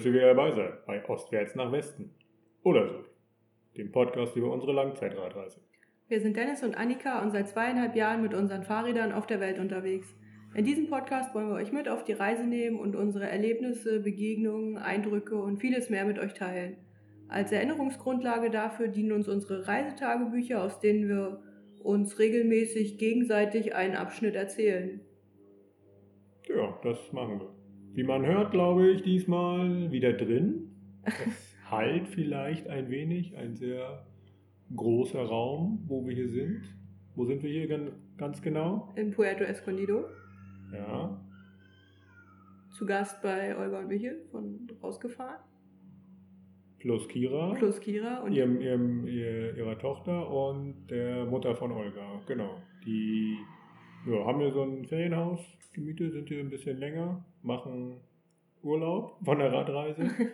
dass ihr wieder dabei seid bei Ostwärts nach Westen. Oder so. Dem Podcast über unsere Langzeitradreise. Wir sind Dennis und Annika und seit zweieinhalb Jahren mit unseren Fahrrädern auf der Welt unterwegs. In diesem Podcast wollen wir euch mit auf die Reise nehmen und unsere Erlebnisse, Begegnungen, Eindrücke und vieles mehr mit euch teilen. Als Erinnerungsgrundlage dafür dienen uns unsere Reisetagebücher, aus denen wir uns regelmäßig gegenseitig einen Abschnitt erzählen. Ja, das machen wir. Wie man hört, glaube ich, diesmal wieder drin. Es halt vielleicht ein wenig, ein sehr großer Raum, wo wir hier sind. Wo sind wir hier ganz genau? In Puerto Escondido. Ja. Zu Gast bei Olga und Michel von rausgefahren. Plus Kira. Plus Kira und ihrem, ihrem, ihrer Tochter und der Mutter von Olga. Genau. Die ja, haben hier so ein Ferienhaus gemietet, sind hier ein bisschen länger, machen Urlaub von der Radreise.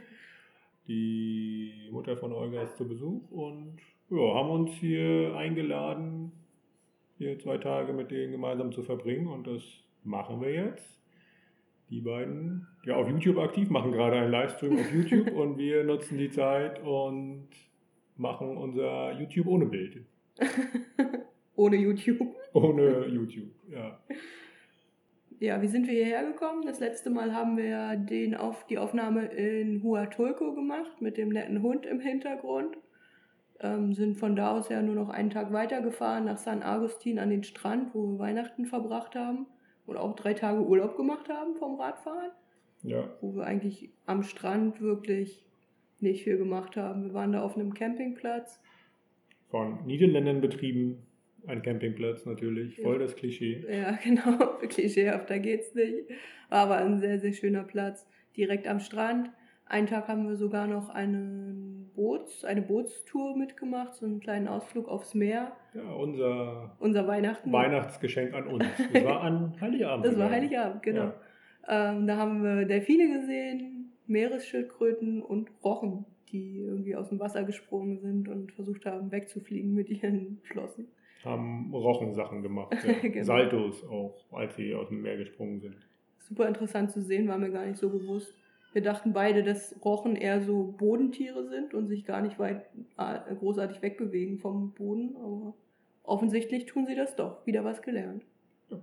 Die Mutter von Olga ist zu Besuch und ja, haben uns hier eingeladen, hier zwei Tage mit denen gemeinsam zu verbringen und das machen wir jetzt. Die beiden, ja, auf YouTube aktiv, machen gerade einen Livestream auf YouTube und wir nutzen die Zeit und machen unser YouTube ohne Bild. ohne YouTube. Ohne YouTube, ja. Ja, wie sind wir hierher gekommen? Das letzte Mal haben wir den auf, die Aufnahme in Huatulco gemacht mit dem netten Hund im Hintergrund. Ähm, sind von da aus ja nur noch einen Tag weitergefahren nach San Agustin an den Strand, wo wir Weihnachten verbracht haben und auch drei Tage Urlaub gemacht haben vom Radfahren. Ja. Wo wir eigentlich am Strand wirklich nicht viel gemacht haben. Wir waren da auf einem Campingplatz. Von Niederländern betrieben, ein Campingplatz natürlich, voll das Klischee. Ja, genau, klischeehafter geht's nicht. Aber ein sehr, sehr schöner Platz, direkt am Strand. Einen Tag haben wir sogar noch einen Boots, eine Bootstour mitgemacht, so einen kleinen Ausflug aufs Meer. Ja, unser, unser Weihnachten. Weihnachtsgeschenk an uns. Das war an Heiligabend. Das war Heiligabend, genau. Ja. Ähm, da haben wir Delfine gesehen, Meeresschildkröten und Rochen, die irgendwie aus dem Wasser gesprungen sind und versucht haben, wegzufliegen mit ihren Flossen haben Rochensachen gemacht. Ja. genau. Saltos auch, als sie aus dem Meer gesprungen sind. Super interessant zu sehen, war mir gar nicht so bewusst. Wir dachten beide, dass Rochen eher so Bodentiere sind und sich gar nicht weit äh, großartig wegbewegen vom Boden, aber offensichtlich tun sie das doch. Wieder was gelernt. Ja.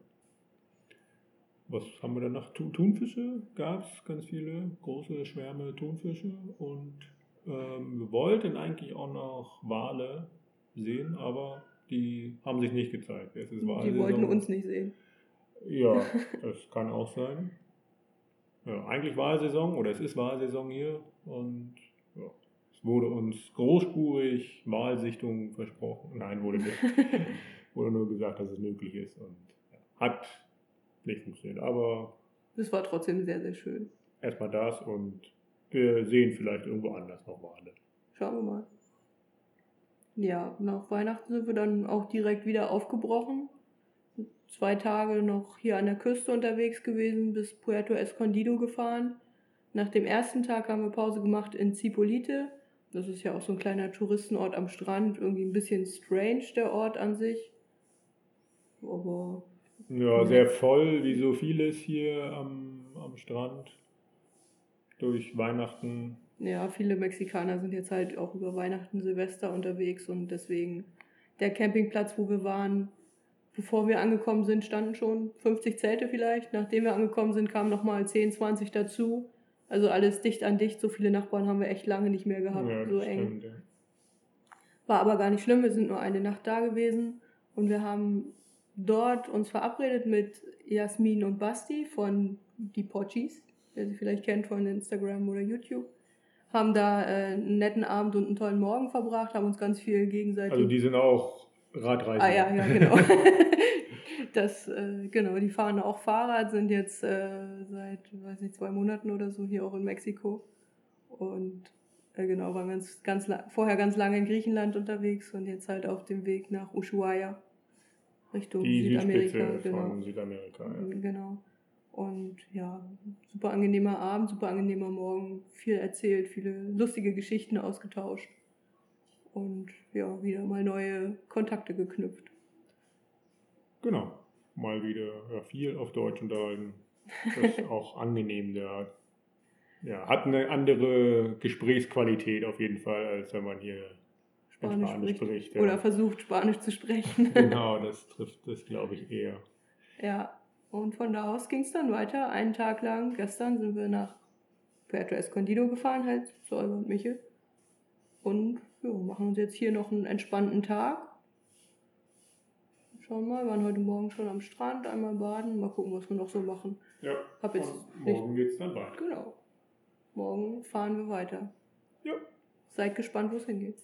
Was haben wir dann noch? Thunfische gab es ganz viele, große Schwärme Thunfische und ähm, wir wollten eigentlich auch noch Wale sehen, aber die haben sich nicht gezeigt. Die wollten uns nicht sehen. Ja, das kann auch sein. Ja, eigentlich Wahlsaison oder es ist Wahlsaison hier und ja, es wurde uns großspurig Wahlsichtung versprochen. Nein, wurde nicht. wurde nur gesagt, dass es möglich ist und ja, hat nicht funktioniert. Aber es war trotzdem sehr, sehr schön. Erstmal das und wir sehen vielleicht irgendwo anders noch Wale. Schauen wir mal. Ja, nach Weihnachten sind wir dann auch direkt wieder aufgebrochen. Zwei Tage noch hier an der Küste unterwegs gewesen, bis Puerto Escondido gefahren. Nach dem ersten Tag haben wir Pause gemacht in Zipolite. Das ist ja auch so ein kleiner Touristenort am Strand. Irgendwie ein bisschen strange, der Ort an sich. Aber. Ja, sehr voll, wie so vieles hier am, am Strand. Durch Weihnachten ja, viele Mexikaner sind jetzt halt auch über Weihnachten, Silvester unterwegs und deswegen der Campingplatz, wo wir waren, bevor wir angekommen sind, standen schon 50 Zelte vielleicht. Nachdem wir angekommen sind, kamen nochmal 10, 20 dazu. Also alles dicht an dicht. So viele Nachbarn haben wir echt lange nicht mehr gehabt, ja, so eng. Stimmt, ja. War aber gar nicht schlimm. Wir sind nur eine Nacht da gewesen und wir haben dort uns verabredet mit Jasmin und Basti von Die Pochis, wer sie vielleicht kennt von Instagram oder YouTube haben da äh, einen netten Abend und einen tollen Morgen verbracht, haben uns ganz viel gegenseitig. Also die sind auch Radreisende. Ah ja, ja, genau. das, äh, genau, die fahren auch Fahrrad, sind jetzt äh, seit, weiß nicht, zwei Monaten oder so hier auch in Mexiko. Und äh, genau, waren ganz, ganz vorher ganz lange in Griechenland unterwegs und jetzt halt auf dem Weg nach Ushuaia Richtung die Südamerika. genau. von Südamerika, ja. Genau. Und ja, super angenehmer Abend, super angenehmer Morgen, viel erzählt, viele lustige Geschichten ausgetauscht und ja, wieder mal neue Kontakte geknüpft. Genau, mal wieder ja, viel auf Deutsch unterhalten. Das ist auch angenehm, der ja, hat eine andere Gesprächsqualität auf jeden Fall, als wenn man hier Spanisch, Spanisch spricht. ja. Oder versucht, Spanisch zu sprechen. Genau, das trifft das, glaube ich, eher. Ja, und von da aus ging es dann weiter. Einen Tag lang, gestern sind wir nach Puerto Escondido gefahren, halt zu Olga und Michel. Und ja, machen uns jetzt hier noch einen entspannten Tag. Schauen mal, waren heute Morgen schon am Strand, einmal baden, mal gucken, was wir noch so machen. Ja, Hab jetzt und nicht- morgen geht's dann weiter. Genau. Morgen fahren wir weiter. Ja. Seid gespannt, wo es hingeht.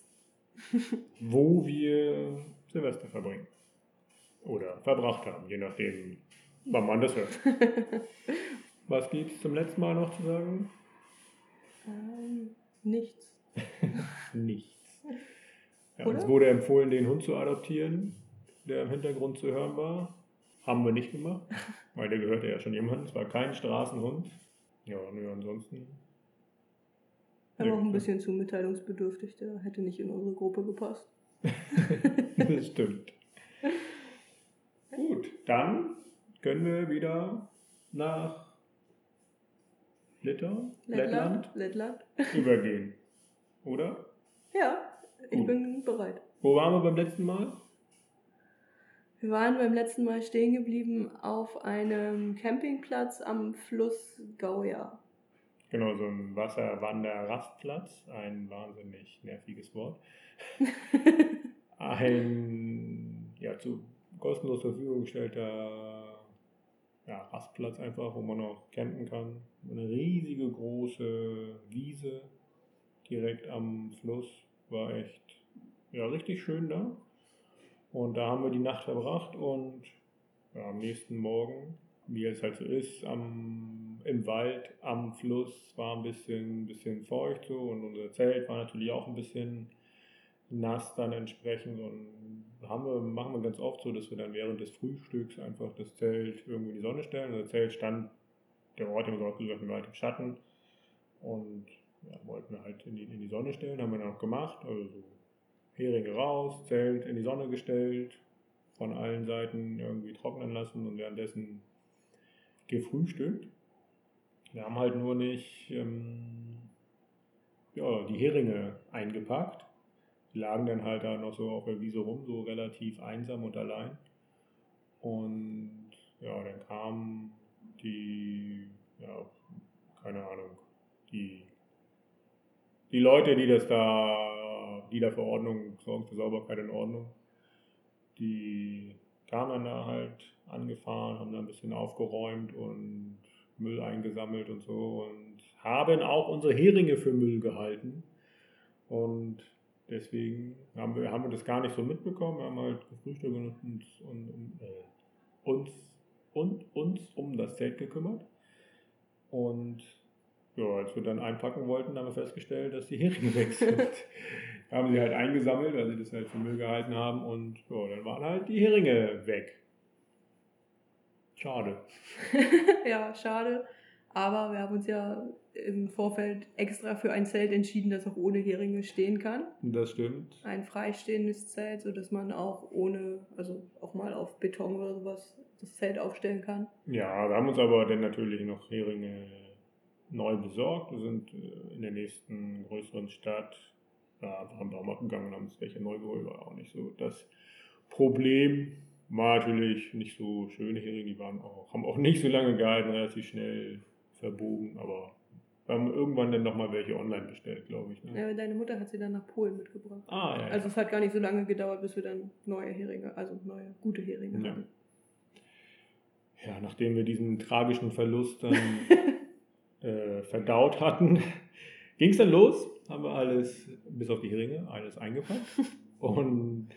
Wo wir Silvester verbringen. Oder verbracht haben, je nachdem, wann man das hört. Was gibt's zum letzten Mal noch zu sagen? Ähm, nichts. Nichts. Ja, uns wurde empfohlen, den Hund zu adoptieren, der im Hintergrund zu hören war. Haben wir nicht gemacht, weil der gehörte ja schon jemandem. Es war kein Straßenhund. Ja, nö, ansonsten. Er war auch ein bisschen zu mitteilungsbedürftig, der hätte nicht in unsere Gruppe gepasst. das stimmt. Gut, dann können wir wieder nach Litauen, Lettland, Lettland. übergehen. Oder? Ja, ich Gut. bin bereit. Wo waren wir beim letzten Mal? Wir waren beim letzten Mal stehen geblieben auf einem Campingplatz am Fluss Gauja. Genau, so ein Wasserwanderrastplatz, ein wahnsinnig nerviges Wort. Ein ja, zu kostenlos zur Verfügung gestellter ja, Rastplatz einfach, wo man auch campen kann. Eine riesige große Wiese direkt am Fluss. War echt ja, richtig schön da. Und da haben wir die Nacht verbracht und ja, am nächsten Morgen, wie es halt so ist, am, im Wald, am Fluss war ein bisschen, bisschen feucht so und unser Zelt war natürlich auch ein bisschen nass dann entsprechend und haben wir, machen wir ganz oft so, dass wir dann während des Frühstücks einfach das Zelt irgendwo in die Sonne stellen. Unser Zelt stand, der Ort, den wir gesagt haben, weit im Schatten und ja, wollten wir halt in die, in die Sonne stellen, haben wir dann auch gemacht, also so Heringe raus, Zelt in die Sonne gestellt, von allen Seiten irgendwie trocknen lassen und währenddessen gefrühstückt. Wir haben halt nur nicht ähm, ja, die Heringe eingepackt. Die lagen dann halt da noch so auf der Wiese rum, so relativ einsam und allein. Und ja, dann kamen die, ja, keine Ahnung, die, die Leute, die das da, die da für Ordnung sorgen, für Sauberkeit und Ordnung, die kamen dann da halt angefahren, haben da ein bisschen aufgeräumt und Müll eingesammelt und so und haben auch unsere Heringe für Müll gehalten. Und deswegen haben wir, haben wir das gar nicht so mitbekommen. Wir haben halt gefrühstückt und uns, und, äh, uns, und uns um das Zelt gekümmert. Und ja, als wir dann einpacken wollten, haben wir festgestellt, dass die Heringe weg sind. Haben sie halt eingesammelt, weil sie das halt für Müll gehalten haben und ja, dann waren halt die Heringe weg. Schade. ja, schade. Aber wir haben uns ja im Vorfeld extra für ein Zelt entschieden, das auch ohne Heringe stehen kann. Das stimmt. Ein freistehendes Zelt, sodass man auch ohne, also auch mal auf Beton oder sowas das Zelt aufstellen kann. Ja, wir haben uns aber dann natürlich noch Heringe neu besorgt. Wir sind äh, in der nächsten größeren Stadt ja, einfach am Baumarkt gegangen und haben uns welche neu geholt. War auch nicht so das Problem. War natürlich nicht so schöne Heringe, die waren auch, haben auch nicht so lange gehalten, relativ schnell verbogen, aber wir haben irgendwann dann nochmal welche online bestellt, glaube ich. Ne? Ja, deine Mutter hat sie dann nach Polen mitgebracht. Ah, ja. Also es hat gar nicht so lange gedauert, bis wir dann neue Heringe, also neue gute Heringe Ja. hatten. Ja, nachdem wir diesen tragischen Verlust dann äh, verdaut hatten, ging es dann los. Haben wir alles, bis auf die Heringe, alles eingepackt und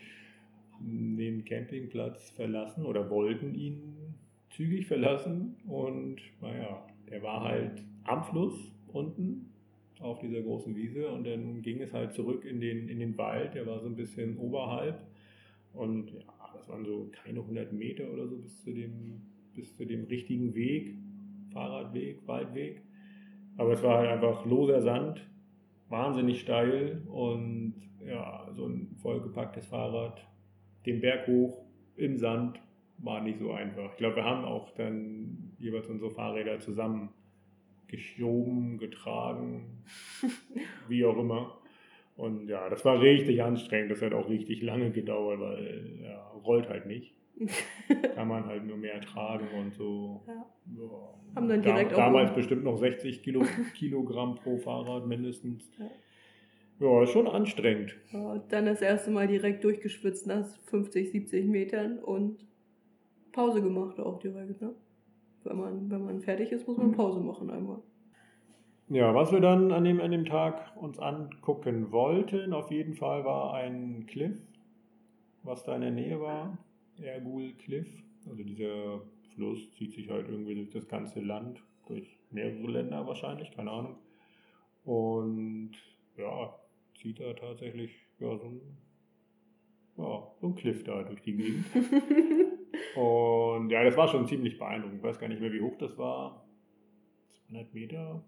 den Campingplatz verlassen oder wollten ihn zügig verlassen. Und naja, der war halt am Fluss unten auf dieser großen Wiese und dann ging es halt zurück in den, in den Wald. Der war so ein bisschen oberhalb und ja, das waren so keine 100 Meter oder so bis zu dem, bis zu dem richtigen Weg, Fahrradweg, Waldweg. Aber es war halt einfach loser Sand, wahnsinnig steil und ja, so ein vollgepacktes Fahrrad den Berg hoch im Sand war nicht so einfach. Ich glaube, wir haben auch dann jeweils unsere Fahrräder zusammen geschoben, getragen, wie auch immer. Und ja, das war richtig anstrengend. Das hat auch richtig lange gedauert, weil ja, rollt halt nicht. Kann man halt nur mehr tragen und so. Ja. Ja. Haben dann direkt da, damals um. bestimmt noch 60 Kilo, Kilogramm pro Fahrrad mindestens. Ja. Ja, schon anstrengend. Ja, dann das erste Mal direkt durchgeschwitzt nach 50, 70 Metern und Pause gemacht auch direkt, ne? Wenn man, wenn man fertig ist, muss man mhm. Pause machen einmal. Ja, was wir dann an dem, an dem Tag uns angucken wollten, auf jeden Fall war ein Cliff, was da in der Nähe war. Ergul Cliff. Also dieser Fluss zieht sich halt irgendwie durch das ganze Land, durch mehrere Länder wahrscheinlich, keine Ahnung. Und ja, zieht da tatsächlich ja, so, ein, ja, so ein Cliff da durch die Gegend. und ja, das war schon ziemlich beeindruckend. Ich weiß gar nicht mehr, wie hoch das war. 200 Meter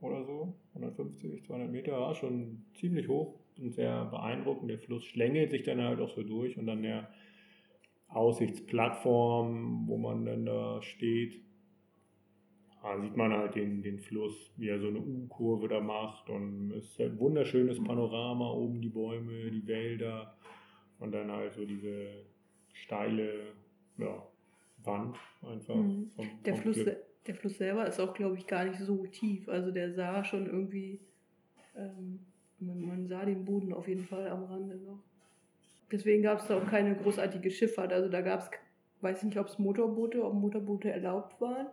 oder so, 150, 200 Meter, war schon ziemlich hoch und sehr beeindruckend. Der Fluss schlängelt sich dann halt auch so durch und dann der Aussichtsplattform, wo man dann da steht, da sieht man halt den, den Fluss, wie er so eine U-Kurve da macht und es ist ein wunderschönes Panorama, oben die Bäume, die Wälder und dann halt so diese steile ja, Wand einfach. Mhm. Vom, der, vom Fluss, der Fluss selber ist auch, glaube ich, gar nicht so tief. Also der sah schon irgendwie, ähm, man, man, sah den Boden auf jeden Fall am Rande noch. Deswegen gab es da auch keine großartige Schifffahrt. Also da gab es, weiß ich nicht, ob es Motorboote, ob Motorboote erlaubt waren.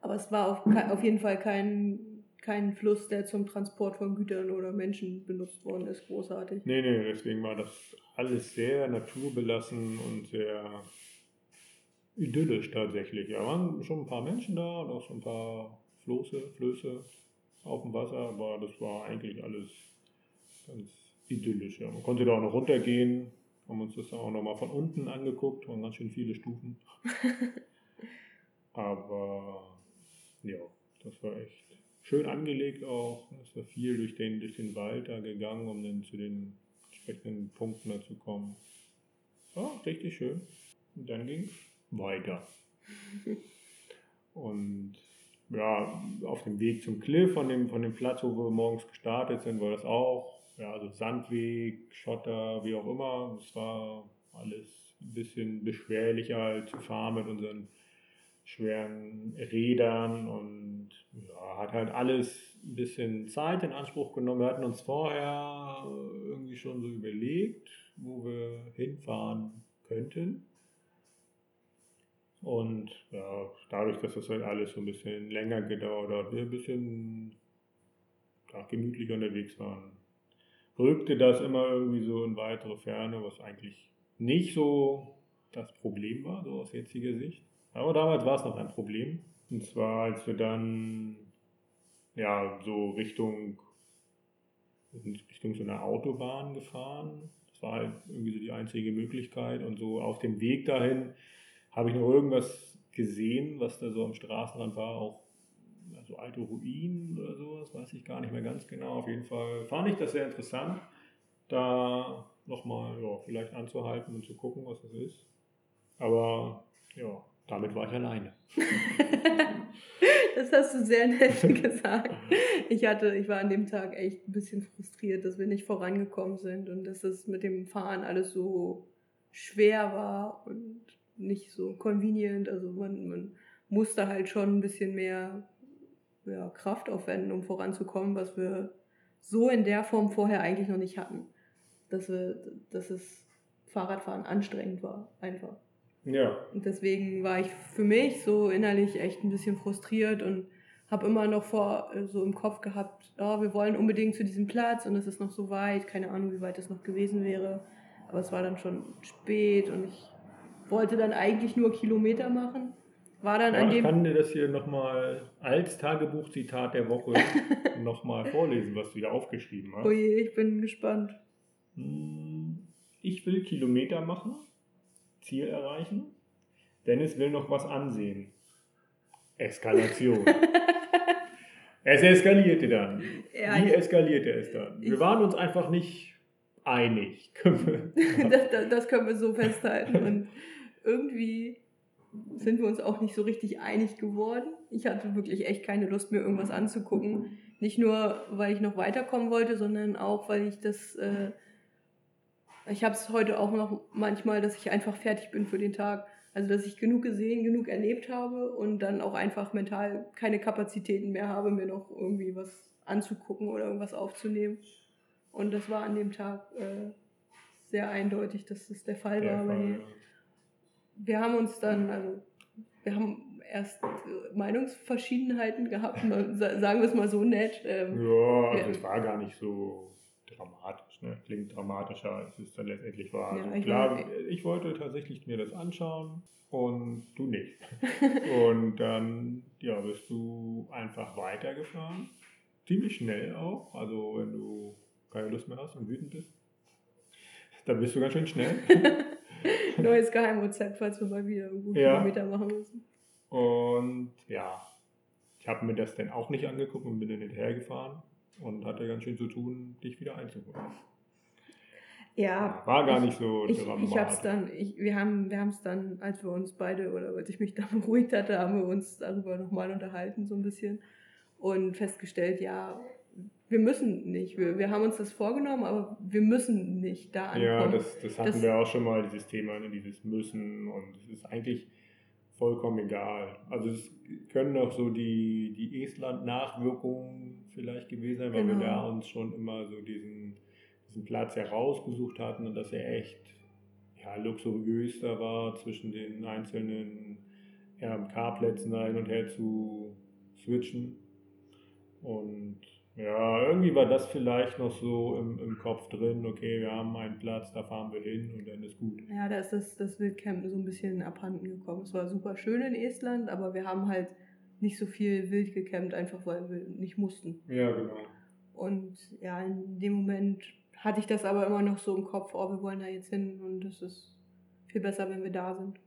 Aber es war auf, auf jeden Fall kein, kein Fluss, der zum Transport von Gütern oder Menschen benutzt worden ist, großartig. Nee, nee, deswegen war das alles sehr naturbelassen und sehr idyllisch tatsächlich. Ja, waren schon ein paar Menschen da und auch so ein paar Floße, Flöße auf dem Wasser, aber das war eigentlich alles ganz idyllisch. Ja. Man konnte da auch noch runtergehen, haben uns das dann auch nochmal von unten angeguckt, waren ganz schön viele Stufen. aber ja, das war echt schön angelegt auch. Es war viel durch den, durch den Wald da gegangen, um dann zu den entsprechenden Punkten da zu kommen. War richtig schön. Und dann ging es weiter. Und ja, auf dem Weg zum Cliff, von dem, von dem Platz, wo wir morgens gestartet sind, war das auch. Ja, also Sandweg, Schotter, wie auch immer. Es war alles ein bisschen beschwerlicher zu fahren mit unseren schweren Rädern und ja, hat halt alles ein bisschen Zeit in Anspruch genommen. Wir hatten uns vorher irgendwie schon so überlegt, wo wir hinfahren könnten. Und ja, dadurch, dass das halt alles so ein bisschen länger gedauert hat, wir ein bisschen ja, gemütlicher unterwegs waren, rückte das immer irgendwie so in weitere Ferne, was eigentlich nicht so das Problem war, so aus jetziger Sicht. Aber damals war es noch ein Problem. Und zwar, als wir dann ja so Richtung, Richtung so einer Autobahn gefahren. Das war halt irgendwie so die einzige Möglichkeit. Und so auf dem Weg dahin habe ich noch irgendwas gesehen, was da so am Straßenrand war, auch so alte Ruinen oder sowas, weiß ich gar nicht mehr ganz genau. Auf jeden Fall fand ich das sehr interessant, da nochmal ja, vielleicht anzuhalten und zu gucken, was das ist. Aber ja, damit war ich alleine. das hast du sehr nett gesagt. Ich hatte, ich war an dem Tag echt ein bisschen frustriert, dass wir nicht vorangekommen sind und dass das mit dem Fahren alles so schwer war und nicht so convenient. Also man, man musste halt schon ein bisschen mehr ja, Kraft aufwenden, um voranzukommen, was wir so in der Form vorher eigentlich noch nicht hatten. Dass, wir, dass es Fahrradfahren anstrengend war, einfach. Ja. Und deswegen war ich für mich so innerlich echt ein bisschen frustriert und habe immer noch vor so im Kopf gehabt, oh, wir wollen unbedingt zu diesem Platz und es ist noch so weit, keine Ahnung, wie weit es noch gewesen wäre. Aber es war dann schon spät und ich wollte dann eigentlich nur Kilometer machen. War dann ja, an dem. Ich kann dir das hier nochmal als Tagebuchzitat der Woche nochmal vorlesen, was du hier aufgeschrieben hast. Oh je, ich bin gespannt. Hm, ich will Kilometer machen, Ziel erreichen. Dennis will noch was ansehen. Eskalation. es eskalierte dann. Ja, Wie eskalierte es dann? Wir waren uns einfach nicht einig. das, das, das können wir so festhalten. Und irgendwie sind wir uns auch nicht so richtig einig geworden. Ich hatte wirklich echt keine Lust, mir irgendwas anzugucken. Nicht nur, weil ich noch weiterkommen wollte, sondern auch, weil ich das... Äh, ich habe es heute auch noch manchmal, dass ich einfach fertig bin für den Tag. Also, dass ich genug gesehen, genug erlebt habe und dann auch einfach mental keine Kapazitäten mehr habe, mir noch irgendwie was anzugucken oder irgendwas aufzunehmen. Und das war an dem Tag äh, sehr eindeutig, dass das der Fall der war. Fall. Wir haben uns dann, also wir haben erst Meinungsverschiedenheiten gehabt, sagen wir es mal so nett. Ähm, ja, also es war gar nicht so dramatisch, ne? Klingt dramatischer, als es dann letztendlich war. Ja, also ich klar, meine, ich wollte tatsächlich mir das anschauen und du nicht. und dann ja, bist du einfach weitergefahren. Ziemlich schnell auch. Also wenn du keine Lust mehr hast und wütend bist, dann bist du ganz schön schnell. Neues Geheimrezept, falls wir mal wieder einen guten ja. Kilometer machen müssen. Und ja, ich habe mir das dann auch nicht angeguckt und bin dann hinterhergefahren und hatte ganz schön zu tun, dich wieder einzuholen. Ja. War gar ich, nicht so ich, dramatisch. Ich hab's dann, ich, wir haben wir es dann, als wir uns beide, oder als ich mich da beruhigt hatte, haben wir uns darüber nochmal unterhalten, so ein bisschen. Und festgestellt, ja, wir müssen nicht. Wir, wir haben uns das vorgenommen, aber wir müssen nicht da ankommen. Ja, das, das hatten das, wir auch schon mal, dieses Thema, ne, dieses Müssen. Und es ist eigentlich vollkommen egal. Also es können auch so die, die Estland-Nachwirkungen vielleicht gewesen sein, weil genau. wir da uns schon immer so diesen, diesen Platz herausgesucht hatten und dass er echt ja, luxuriös da war, zwischen den einzelnen RMK-Plätzen da hin und her zu switchen. Und ja, irgendwie war das vielleicht noch so im, im Kopf drin, okay, wir haben einen Platz, da fahren wir hin und dann ist gut. Ja, da ist das, das Wildcamp so ein bisschen abhanden gekommen. Es war super schön in Estland, aber wir haben halt nicht so viel wild gecampt, einfach weil wir nicht mussten. Ja, genau. Und ja, in dem Moment hatte ich das aber immer noch so im Kopf, oh, wir wollen da jetzt hin und es ist viel besser, wenn wir da sind.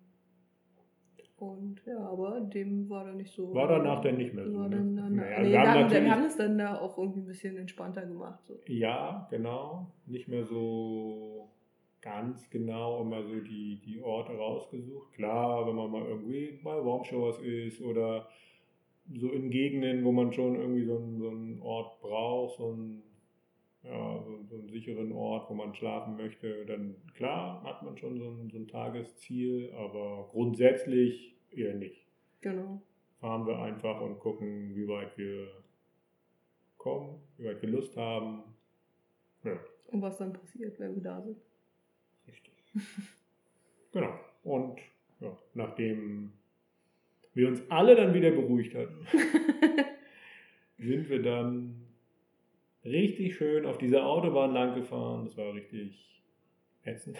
Und ja, aber dem war dann nicht so. War danach dann nicht mehr so. Ne? Dann, dann, naja, nee, wir, haben wir haben es dann da auch irgendwie ein bisschen entspannter gemacht. So. Ja, genau. Nicht mehr so ganz genau immer so die, die Orte rausgesucht. Klar, wenn man mal irgendwie bei Warmshowers ist oder so in Gegenden, wo man schon irgendwie so einen, so einen Ort braucht, so einen, ja, so, so einen sicheren Ort, wo man schlafen möchte, dann klar hat man schon so ein, so ein Tagesziel, aber grundsätzlich eher nicht. Genau. Fahren wir einfach und gucken, wie weit wir kommen, wie weit wir Lust haben. Ja. Und was dann passiert, wenn wir da sind. Richtig. genau. Und ja, nachdem wir uns alle dann wieder beruhigt hatten, sind wir dann richtig schön auf dieser Autobahn lang gefahren. Das war richtig ätzend.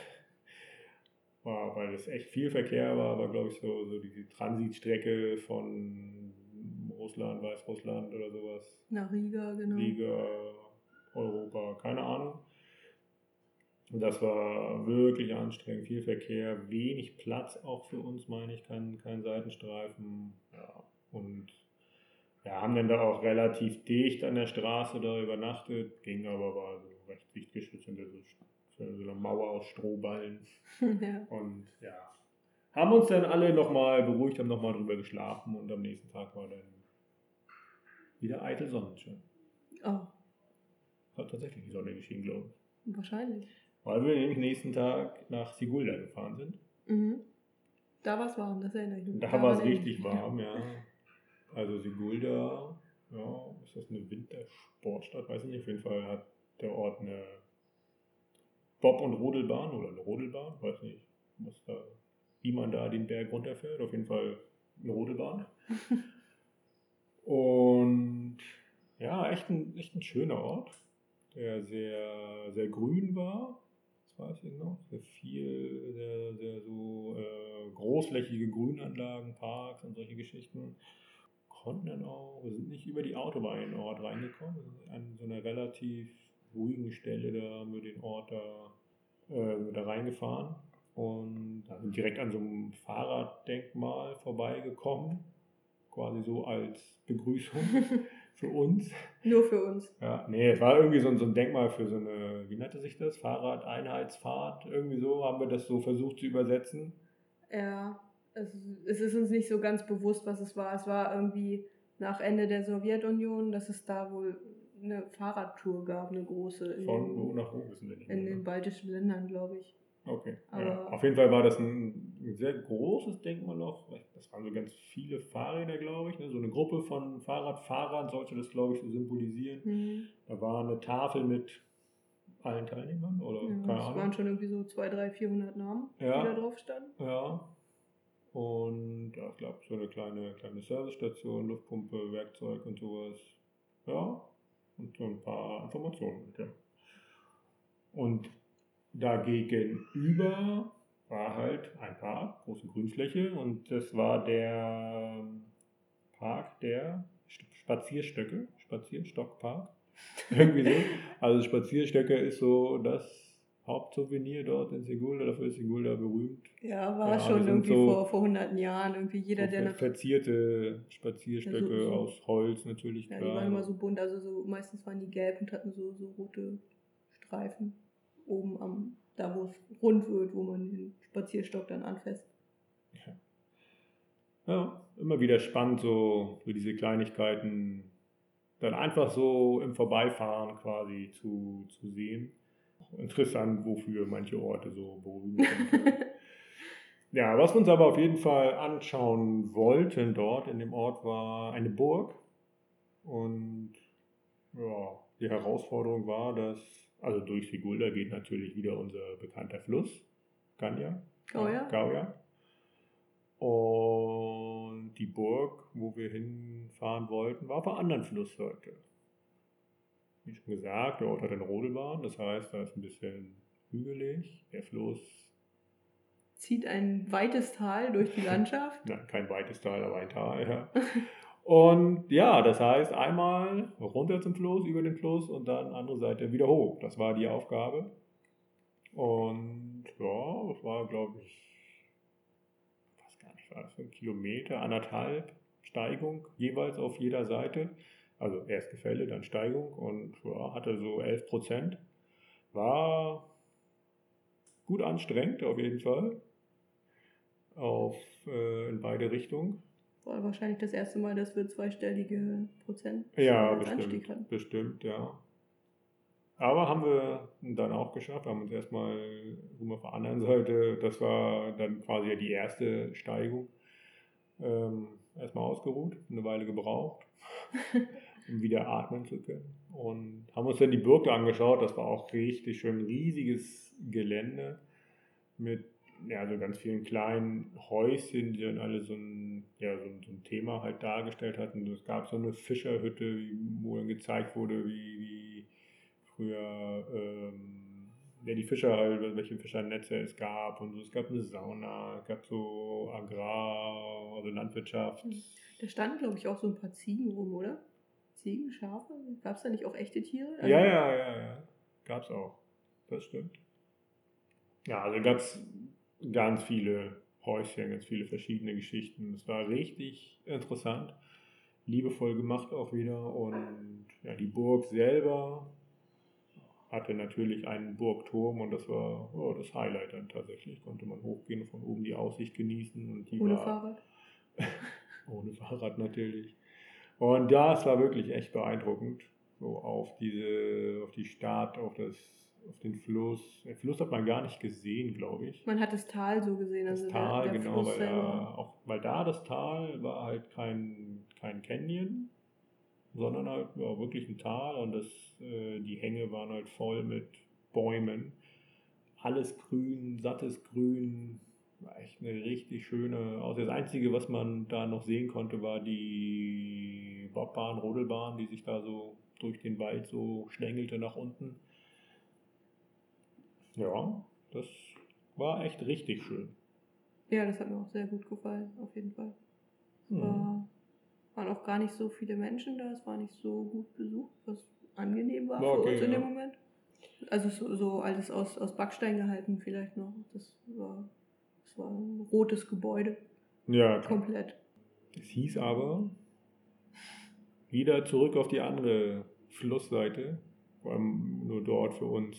War, weil es echt viel Verkehr war, war glaube ich so, so die Transitstrecke von Russland, Weißrussland oder sowas. Nach Riga, genau. Riga, Europa, keine Ahnung. Und das war wirklich anstrengend, viel Verkehr, wenig Platz auch für uns, meine ich, kein, kein Seitenstreifen. Ja, und ja, haben dann da auch relativ dicht an der Straße da übernachtet, ging aber war so recht sichtgeschützt hinter so, so einer Mauer aus Strohballen. ja. Und ja, haben uns dann alle nochmal beruhigt, haben nochmal drüber geschlafen und am nächsten Tag war dann wieder eitel Sonnenschein. Oh. Hat tatsächlich die Sonne geschienen, glaube ich. Wahrscheinlich. Weil wir nämlich nächsten Tag nach Sigulda gefahren sind. Mhm. Da war es warm, das erinnere ich mich. Da, da war es richtig warm, ja. Also Sigulda, ja, ist das eine Wintersportstadt? Weiß ich nicht. Auf jeden Fall hat der Ort eine Bob- und Rodelbahn oder eine Rodelbahn, weiß nicht, was da, wie man da den Berg runterfährt. Auf jeden Fall eine Rodelbahn. und ja, echt ein, echt ein schöner Ort, der sehr, sehr grün war weiß ich noch, sehr viel, sehr, sehr so äh, großflächige Grünanlagen, Parks und solche Geschichten. Konnten dann auch, wir sind nicht über die Autobahn in den Ort reingekommen, an so einer relativ ruhigen Stelle, da haben wir den Ort da, äh, da reingefahren und da sind direkt an so einem Fahrraddenkmal vorbeigekommen, quasi so als Begrüßung. Für uns. Nur für uns. Ja, nee, es war irgendwie so, so ein Denkmal für so eine, wie nannte sich das? Fahrrad-Einheitsfahrt. Irgendwie so haben wir das so versucht zu übersetzen. Ja, es, es ist uns nicht so ganz bewusst, was es war. Es war irgendwie nach Ende der Sowjetunion, dass es da wohl eine Fahrradtour gab, eine große. In Von wo nach wo wissen wir nicht. in mehr, den ne? baltischen Ländern, glaube ich. Okay. Ja. Auf jeden Fall war das ein, ein sehr großes Denkmalloch. Das waren so ganz viele Fahrräder, glaube ich. Ne? So eine Gruppe von Fahrradfahrern sollte das, glaube ich, so symbolisieren. Mhm. Da war eine Tafel mit allen Teilnehmern oder Ja, keine es waren Ahnung. schon irgendwie so 200, 300, 400 Namen, Ja. die da drauf standen. Ja. Und ja, ich glaube, so eine kleine, kleine Servicestation, Luftpumpe, Werkzeug und sowas. Ja. Und so ein paar Informationen. Ja. Und dagegenüber war halt ein Park, große Grünfläche. Und das war der Park der St- Spazierstöcke, Spazierstockpark. Irgendwie so. Also Spazierstöcke ist so das Hauptsouvenir dort in Sigulda. Dafür ist Sigulda berühmt. Ja, war Ja, die schon irgendwie so- vor, vor hunderten Jahren. Irgendwie jeder, so der nach. verzierte Spazierstöcke Ja, so- so- aus Holz natürlich. Ja, die klar. waren immer so bunt, also so meistens waren die gelb und hatten so, so rote Streifen oben am, da wo es rund wird, wo man den Spazierstock dann anfasst. Ja, immer wieder spannend, so, so diese Kleinigkeiten dann einfach so im Vorbeifahren quasi zu, zu sehen. Interessant, wofür manche Orte so berühmt sind. ja, was wir uns aber auf jeden Fall anschauen wollten dort in dem Ort war eine Burg. Und ja, die Herausforderung war, dass, also durch Sigulda geht natürlich wieder unser bekannter Fluss, Ganja. Gauja? Gauja. Und die Burg, wo wir hinfahren wollten, war auf einer anderen Flussseite. Wie schon gesagt, der Ort hat eine Rodelbahn, das heißt, da ist ein bisschen hügelig. Der Fluss, Zieht ein weites Tal durch die Landschaft. nein, kein weites Tal, aber ein Tal, ja. Und ja, das heißt, einmal runter zum Fluss, über den Fluss und dann andere Seite wieder hoch. Das war die Aufgabe. Und ja, das war, glaube ich, ich weiß gar nicht, war das ein Kilometer, anderthalb Steigung jeweils auf jeder Seite. Also erst Gefälle, dann Steigung und ja, hatte so 11 Prozent. War gut anstrengend auf jeden Fall. Auf, äh, in beide Richtungen. War wahrscheinlich das erste Mal, dass wir zweistellige Prozent Ja, als Anstieg bestimmt. hatten. Bestimmt, ja. Aber haben wir dann auch geschafft. Haben uns erstmal, mal, auf der anderen Seite, das war dann quasi die erste Steigung, ähm, erstmal ausgeruht, eine Weile gebraucht, um wieder atmen zu können. Und haben uns dann die da angeschaut. Das war auch richtig schön, riesiges Gelände mit ja, so ganz vielen kleinen Häuschen, die dann alle so ein, ja, so, so ein Thema halt dargestellt hatten. Es gab so eine Fischerhütte, wo dann gezeigt wurde, wie, wie früher ähm, ja, die Fischer halt, welche Fischernetze es gab und so. Es gab eine Sauna, es gab so Agrar, also Landwirtschaft. Da standen, glaube ich, auch so ein paar Ziegen rum, oder? Ziegen, Schafe? Gab es da nicht auch echte Tiere? Also- ja, ja, ja, ja. Gab es auch. Das stimmt. Ja, also gab es ganz viele Häuschen, ganz viele verschiedene Geschichten. Es war richtig interessant. Liebevoll gemacht auch wieder. Und ja, die Burg selber hatte natürlich einen Burgturm und das war oh, das Highlight dann tatsächlich. Konnte man hochgehen, von oben die Aussicht genießen. Und die Ohne war, Fahrrad. ohne Fahrrad natürlich. Und das war wirklich echt beeindruckend. So auf diese, auf die Stadt, auf das, auf den Fluss. Den Fluss hat man gar nicht gesehen, glaube ich. Man hat das Tal so gesehen. Das Also Tal, der, der genau, Fluss weil da, auch, weil da das Tal war halt kein, kein Canyon, sondern halt ja, wirklich ein Tal und das, äh, die Hänge waren halt voll mit Bäumen. Alles grün, sattes Grün, war echt eine richtig schöne Aussicht. Das Einzige, was man da noch sehen konnte, war die Bobbahn, Rodelbahn, die sich da so durch den Wald so schlängelte nach unten. Ja, das war echt richtig schön. Ja, das hat mir auch sehr gut gefallen, auf jeden Fall. Mhm. War, waren auch gar nicht so viele Menschen da, es war nicht so gut besucht, was angenehm war War für okay, uns in ja. dem Moment. Also so, so alles aus, aus Backstein gehalten vielleicht noch. Das war, war ein rotes Gebäude, Ja, komplett. Es hieß aber, wieder zurück auf die andere Flussseite, vor allem nur dort für uns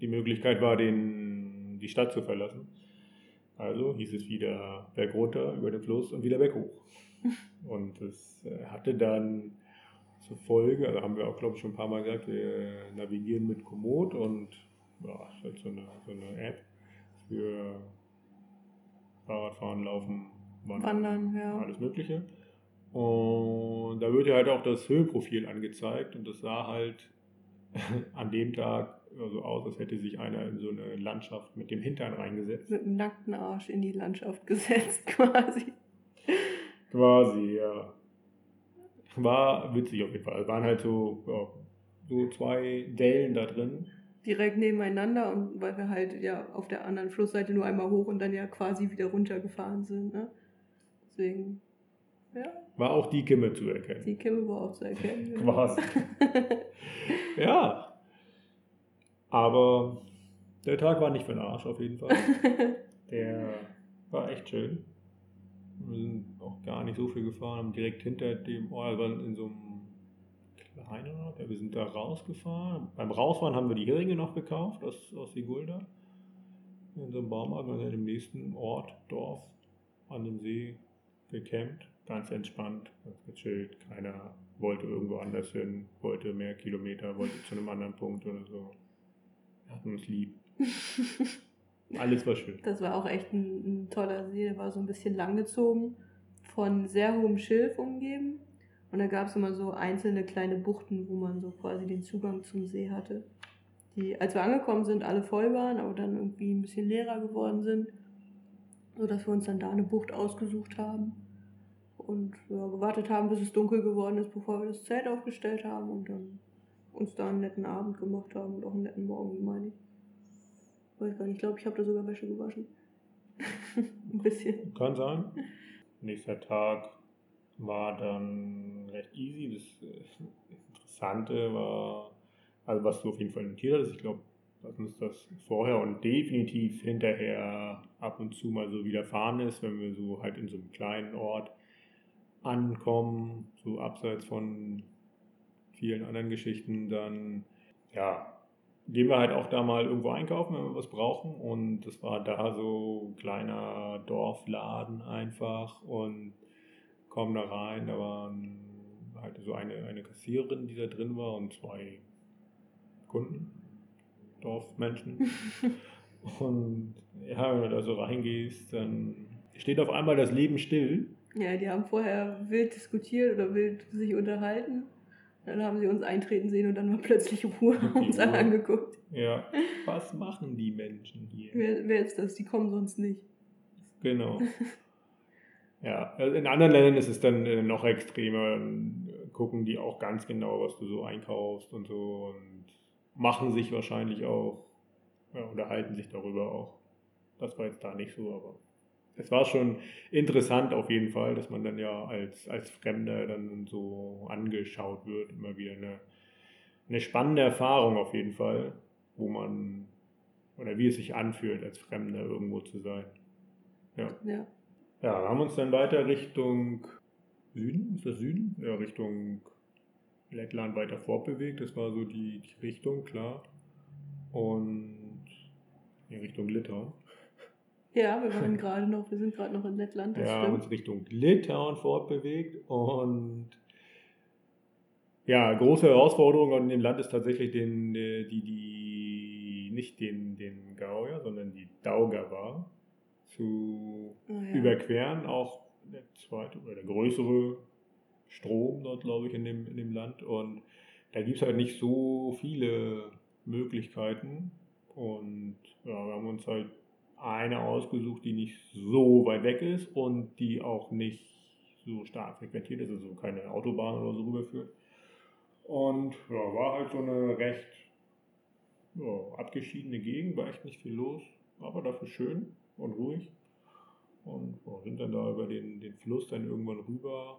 die Möglichkeit war, den, die Stadt zu verlassen. Also hieß es wieder Berg runter über den Fluss und wieder Berg hoch. Und es äh, hatte dann zur Folge, also haben wir auch, glaube ich, schon ein paar Mal gesagt, wir navigieren mit Komoot und ja, ist halt so eine, so eine App für Fahrradfahren, Laufen, Wandern, Wandern, ja. alles Mögliche. Und da wird ja halt auch das Höhenprofil angezeigt und das sah halt an dem Tag so aus, als hätte sich einer in so eine Landschaft mit dem Hintern reingesetzt. Mit dem nackten Arsch in die Landschaft gesetzt, quasi. Quasi, ja. War witzig auf jeden Fall. Es waren halt so, ja, so zwei Dellen da drin. Direkt nebeneinander und weil wir halt ja auf der anderen Flussseite nur einmal hoch und dann ja quasi wieder runtergefahren sind, ne? Deswegen, ja, War auch die Kimme zu erkennen. die Kimme war auch zu erkennen. Quasi. Ja. Aber der Tag war nicht für den Arsch auf jeden Fall. Der war echt schön. Wir sind auch gar nicht so viel gefahren, haben direkt hinter dem Ort, waren in so einem kleinen Ort, ja, wir sind da rausgefahren. Beim Rausfahren haben wir die Heringe noch gekauft aus, aus Sigulda. In so einem Baumarkt, wir sind im nächsten Ort, Dorf, an dem See gecampt. Ganz entspannt, ganz gechillt. Keiner wollte irgendwo anders hin, wollte mehr Kilometer, wollte zu einem anderen Punkt oder so. Wir hatten uns lieb. Alles war schön. Das war auch echt ein, ein toller See, der war so ein bisschen langgezogen, von sehr hohem Schilf umgeben. Und da gab es immer so einzelne kleine Buchten, wo man so quasi den Zugang zum See hatte. Die, als wir angekommen sind, alle voll waren, aber dann irgendwie ein bisschen leerer geworden sind. Sodass wir uns dann da eine Bucht ausgesucht haben. Und ja, gewartet haben, bis es dunkel geworden ist, bevor wir das Zelt aufgestellt haben. Und dann uns da einen netten Abend gemacht haben und auch einen netten Morgen, meine ich. Weiß gar nicht, ich glaube, ich habe da sogar Wäsche gewaschen. ein bisschen. Kann sein. Nächster Tag war dann recht easy. Das äh, Interessante war, also was du auf jeden Fall notiert hast, ich glaube, dass uns das vorher und definitiv hinterher ab und zu mal so widerfahren ist, wenn wir so halt in so einem kleinen Ort ankommen, so abseits von vielen anderen Geschichten, dann ja, gehen wir halt auch da mal irgendwo einkaufen, wenn wir was brauchen. Und das war da so ein kleiner Dorfladen einfach und kommen da rein. Da waren halt so eine, eine Kassiererin, die da drin war und zwei Kunden, Dorfmenschen. und ja, wenn du da so reingehst, dann steht auf einmal das Leben still. Ja, die haben vorher wild diskutiert oder wild sich unterhalten. Dann haben sie uns eintreten sehen und dann war plötzlich Ruhe, haben uns alle angeguckt. Ja, was machen die Menschen hier? Wer, wer ist das? Die kommen sonst nicht. Genau. Ja, also in anderen Ländern ist es dann äh, noch extremer. Gucken die auch ganz genau, was du so einkaufst und so und machen sich wahrscheinlich auch, ja, unterhalten sich darüber auch. Das war jetzt da nicht so, aber es war schon interessant auf jeden Fall, dass man dann ja als, als Fremder dann so angeschaut wird. Immer wieder eine, eine spannende Erfahrung auf jeden Fall, wo man, oder wie es sich anfühlt, als Fremder irgendwo zu sein. Ja. Ja. Ja, wir haben uns dann weiter Richtung Süden, ist das Süden? Ja, Richtung Lettland weiter fortbewegt. Das war so die, die Richtung, klar. Und in Richtung Litauen. Ja, wir waren gerade noch, wir sind gerade noch in Lettland, das Ja, haben stimmt. uns Richtung Litauen fortbewegt. Und ja, große Herausforderung an dem Land ist tatsächlich den, äh, die, die, nicht den, den Gauja, sondern die Daugava zu Ah, ja. überqueren, auch der zweite oder der größere Strom dort, glaube ich, in dem, in dem Land. Und da gibt es halt nicht so viele Möglichkeiten. Und ja, wir haben uns halt eine ausgesucht, die nicht so weit weg ist und die auch nicht so stark frequentiert ist, also keine Autobahn oder so rüberführt. Und ja, war halt so eine recht ja, abgeschiedene Gegend, war echt nicht viel los, aber dafür schön und ruhig. Und sind dann da über den, den Fluss dann irgendwann rüber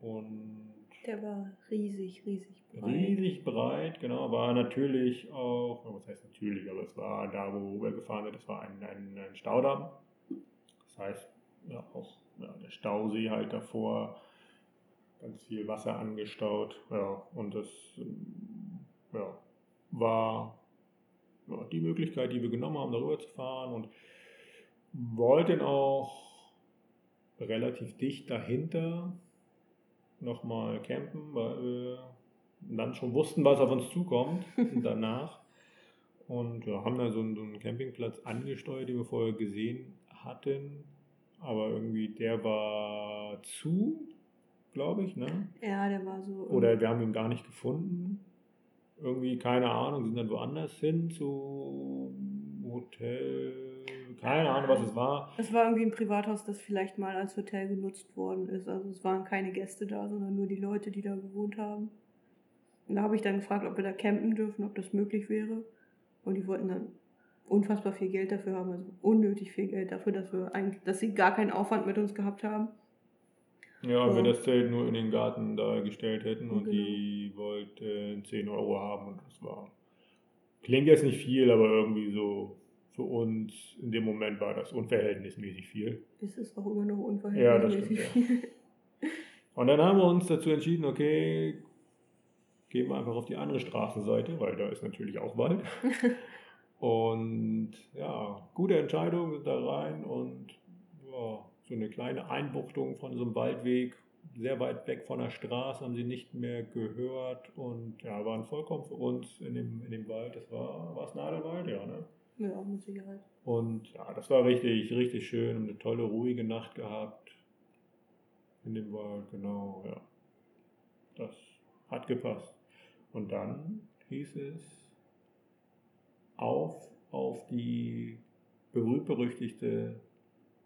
und Der war riesig, riesig breit. riesig breit, genau, war natürlich auch, was heißt natürlich, aber es war da, wo wir gefahren sind, das war ein, ein, ein Staudamm. Das heißt, ja, auch ja, der Stausee halt davor, ganz viel Wasser angestaut, ja, und das ja, war ja, die Möglichkeit, die wir genommen haben, darüber zu fahren und wollten auch relativ dicht dahinter nochmal campen, weil wir dann schon wussten, was auf uns zukommt danach. Und ja, haben da so einen, so einen Campingplatz angesteuert, den wir vorher gesehen hatten. Aber irgendwie der war zu, glaube ich, ne? Ja, der war so. Oder wir haben ihn gar nicht gefunden. Irgendwie, keine Ahnung, sind dann woanders hin zu Hotel. Keine Ahnung, was es war. Es war irgendwie ein Privathaus, das vielleicht mal als Hotel genutzt worden ist. Also es waren keine Gäste da, sondern nur die Leute, die da gewohnt haben. Und da habe ich dann gefragt, ob wir da campen dürfen, ob das möglich wäre. Und die wollten dann unfassbar viel Geld dafür haben, also unnötig viel Geld dafür, dass wir eigentlich, dass sie gar keinen Aufwand mit uns gehabt haben. Ja, und wir das Zelt nur in den Garten da gestellt hätten und genau. die wollten 10 Euro haben und das war. Klingt jetzt nicht viel, aber irgendwie so für uns in dem Moment war das unverhältnismäßig viel. Ist auch immer noch unverhältnismäßig ja, das stimmt, viel. Ja. Und dann haben wir uns dazu entschieden, okay, gehen wir einfach auf die andere Straßenseite, weil da ist natürlich auch Wald. und ja, gute Entscheidung, sind da rein und ja, so eine kleine Einbuchtung von so einem Waldweg, sehr weit weg von der Straße, haben sie nicht mehr gehört und ja, waren vollkommen für uns in dem, in dem Wald. Das war, war es Nadelwald, ja, ne? Ja, mit Sicherheit. Und ja, das war richtig, richtig schön. Eine tolle, ruhige Nacht gehabt. In dem Wald, genau, ja. Das hat gepasst. Und dann hieß es auf auf die berühmt-berüchtigte,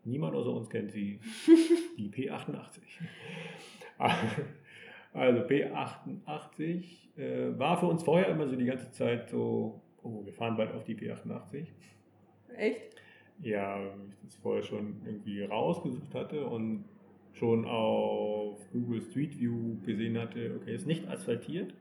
niemand außer uns kennt sie, die P88. Also P88 äh, war für uns vorher immer so die ganze Zeit so, oh, wir fahren bald auf die P88. Echt? Ja, ich das vorher schon irgendwie rausgesucht hatte und schon auf Google Street View gesehen hatte, okay, ist nicht asphaltiert.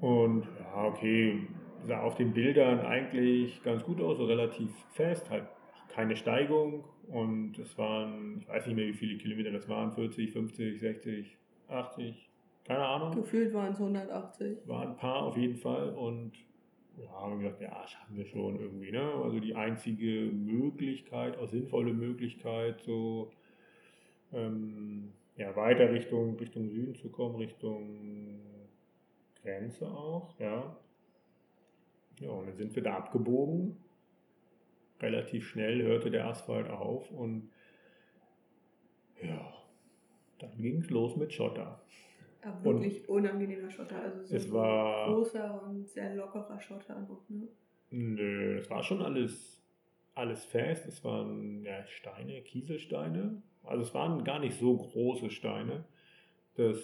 Und ja, okay, sah auf den Bildern eigentlich ganz gut aus, so relativ fest, halt keine Steigung und es waren, ich weiß nicht mehr wie viele Kilometer das waren, 40, 50, 60, 80, keine Ahnung. Gefühlt waren es 180. Waren ein paar auf jeden Fall und ja, haben gedacht, ja, schaffen wir schon irgendwie, ne? Also die einzige Möglichkeit, auch sinnvolle Möglichkeit, so ähm, ja, weiter Richtung, Richtung Süden zu kommen, Richtung Grenze auch, ja. Ja, und dann sind wir da abgebogen. Relativ schnell hörte der Asphalt auf und ja, dann ging es los mit Schotter. Aber wirklich und unangenehmer Schotter, also so es war, großer und sehr lockerer Schotter noch, ne? Nö, es war schon alles, alles fest. Es waren ja, Steine, Kieselsteine. Also es waren gar nicht so große Steine. Das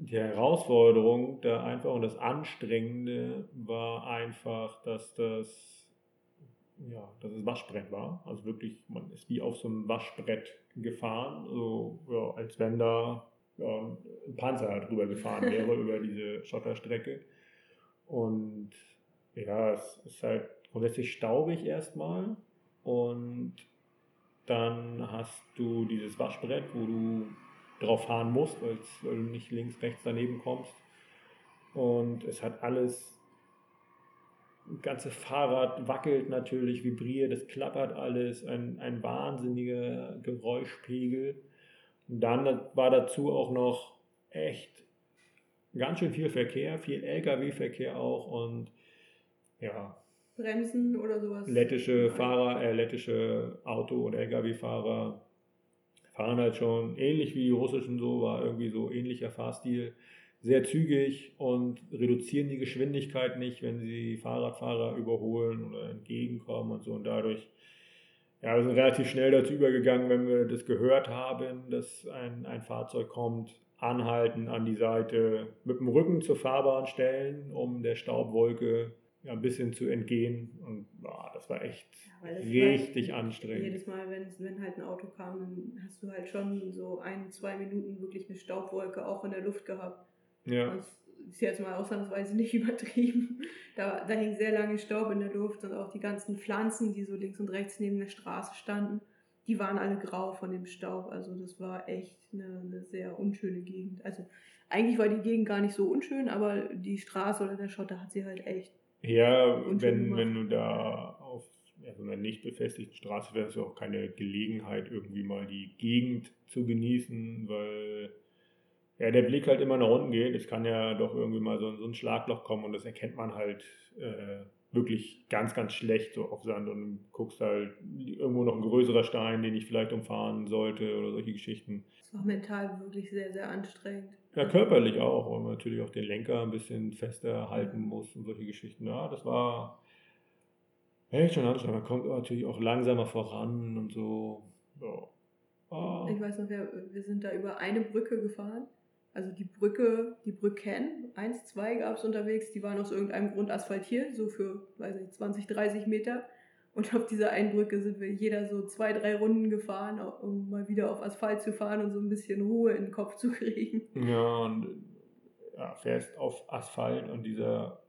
die Herausforderung da einfach und das Anstrengende war einfach, dass das, ja, dass es Waschbrett war. Also wirklich, man ist wie auf so einem Waschbrett gefahren, so, ja, als wenn da ja, ein Panzer drüber gefahren wäre über diese Schotterstrecke. Und ja, es ist halt grundsätzlich staubig erstmal und dann hast du dieses Waschbrett, wo du drauf fahren musst, weil du nicht links, rechts daneben kommst. Und es hat alles, das ganze Fahrrad wackelt natürlich, vibriert, es klappert alles, ein, ein wahnsinniger Geräuschpegel. Dann war dazu auch noch echt ganz schön viel Verkehr, viel Lkw-Verkehr auch und ja. Bremsen oder sowas. Lettische Fahrer, äh, lettische Auto- und Lkw-Fahrer fahren halt schon ähnlich wie die russischen so, war irgendwie so ähnlicher Fahrstil. Sehr zügig und reduzieren die Geschwindigkeit nicht, wenn sie Fahrradfahrer überholen oder entgegenkommen und so. Und dadurch, ja, wir sind relativ schnell dazu übergegangen, wenn wir das gehört haben, dass ein, ein Fahrzeug kommt, anhalten an die Seite, mit dem Rücken zur Fahrbahn stellen, um der Staubwolke ja, ein bisschen zu entgehen. Und boah, das war echt ja, das richtig war, anstrengend. Jedes Mal, wenn, wenn halt ein Auto kam, dann hast du halt schon so ein, zwei Minuten wirklich eine Staubwolke auch in der Luft gehabt. Ja. Das ist jetzt mal ausnahmsweise nicht übertrieben. Da, da hing sehr lange Staub in der Luft und auch die ganzen Pflanzen, die so links und rechts neben der Straße standen, die waren alle grau von dem Staub. Also das war echt eine, eine sehr unschöne Gegend. Also eigentlich war die Gegend gar nicht so unschön, aber die Straße oder der Schotter hat sie halt echt ja, wenn, wenn du da auf also einer nicht befestigten Straße wäre es auch keine Gelegenheit, irgendwie mal die Gegend zu genießen, weil ja, der Blick halt immer nach unten geht. Es kann ja doch irgendwie mal so, so ein Schlagloch kommen und das erkennt man halt äh, wirklich ganz, ganz schlecht so auf Sand und guckst halt irgendwo noch ein größerer Stein, den ich vielleicht umfahren sollte oder solche Geschichten. Das war mental wirklich sehr, sehr anstrengend. Ja, körperlich auch, weil man natürlich auch den Lenker ein bisschen fester halten muss und solche Geschichten. Ja, das war echt schon anstrengend. Man kommt natürlich auch langsamer voran und so. Ja. Ah. Ich weiß noch, wir, wir sind da über eine Brücke gefahren also die Brücke, die Brücken, eins, zwei gab es unterwegs, die waren aus irgendeinem Grund asphaltiert, so für, weiß nicht, 20, 30 Meter. Und auf dieser einen Brücke sind wir jeder so zwei, drei Runden gefahren, um mal wieder auf Asphalt zu fahren und so ein bisschen Ruhe in den Kopf zu kriegen. Ja, und ja, fährst auf Asphalt und dieser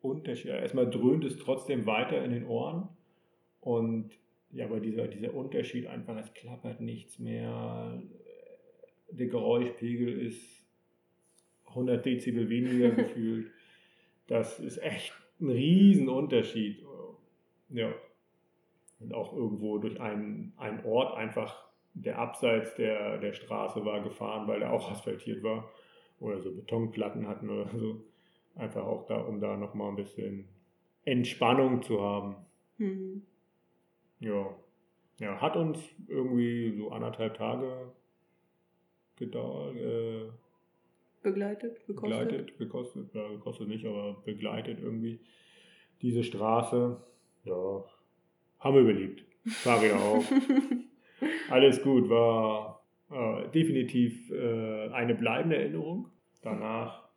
Unterschied, erstmal dröhnt es trotzdem weiter in den Ohren und ja, aber dieser, dieser Unterschied einfach, es klappert nichts mehr, der Geräuschpegel ist 100 Dezibel weniger gefühlt. Das ist echt ein Riesenunterschied. Ja. Und auch irgendwo durch einen, einen Ort einfach, der abseits der, der Straße war, gefahren, weil der auch asphaltiert war. Oder so Betonplatten hatten oder so. Einfach auch da, um da nochmal ein bisschen Entspannung zu haben. Mhm. Ja. Ja, hat uns irgendwie so anderthalb Tage gedauert. Äh, begleitet, gekostet? Begleitet, gekostet, ja, gekostet nicht, aber begleitet irgendwie diese Straße. Ja, haben wir überlebt. Fahrräder auch. Alles gut, war äh, definitiv äh, eine bleibende Erinnerung. Danach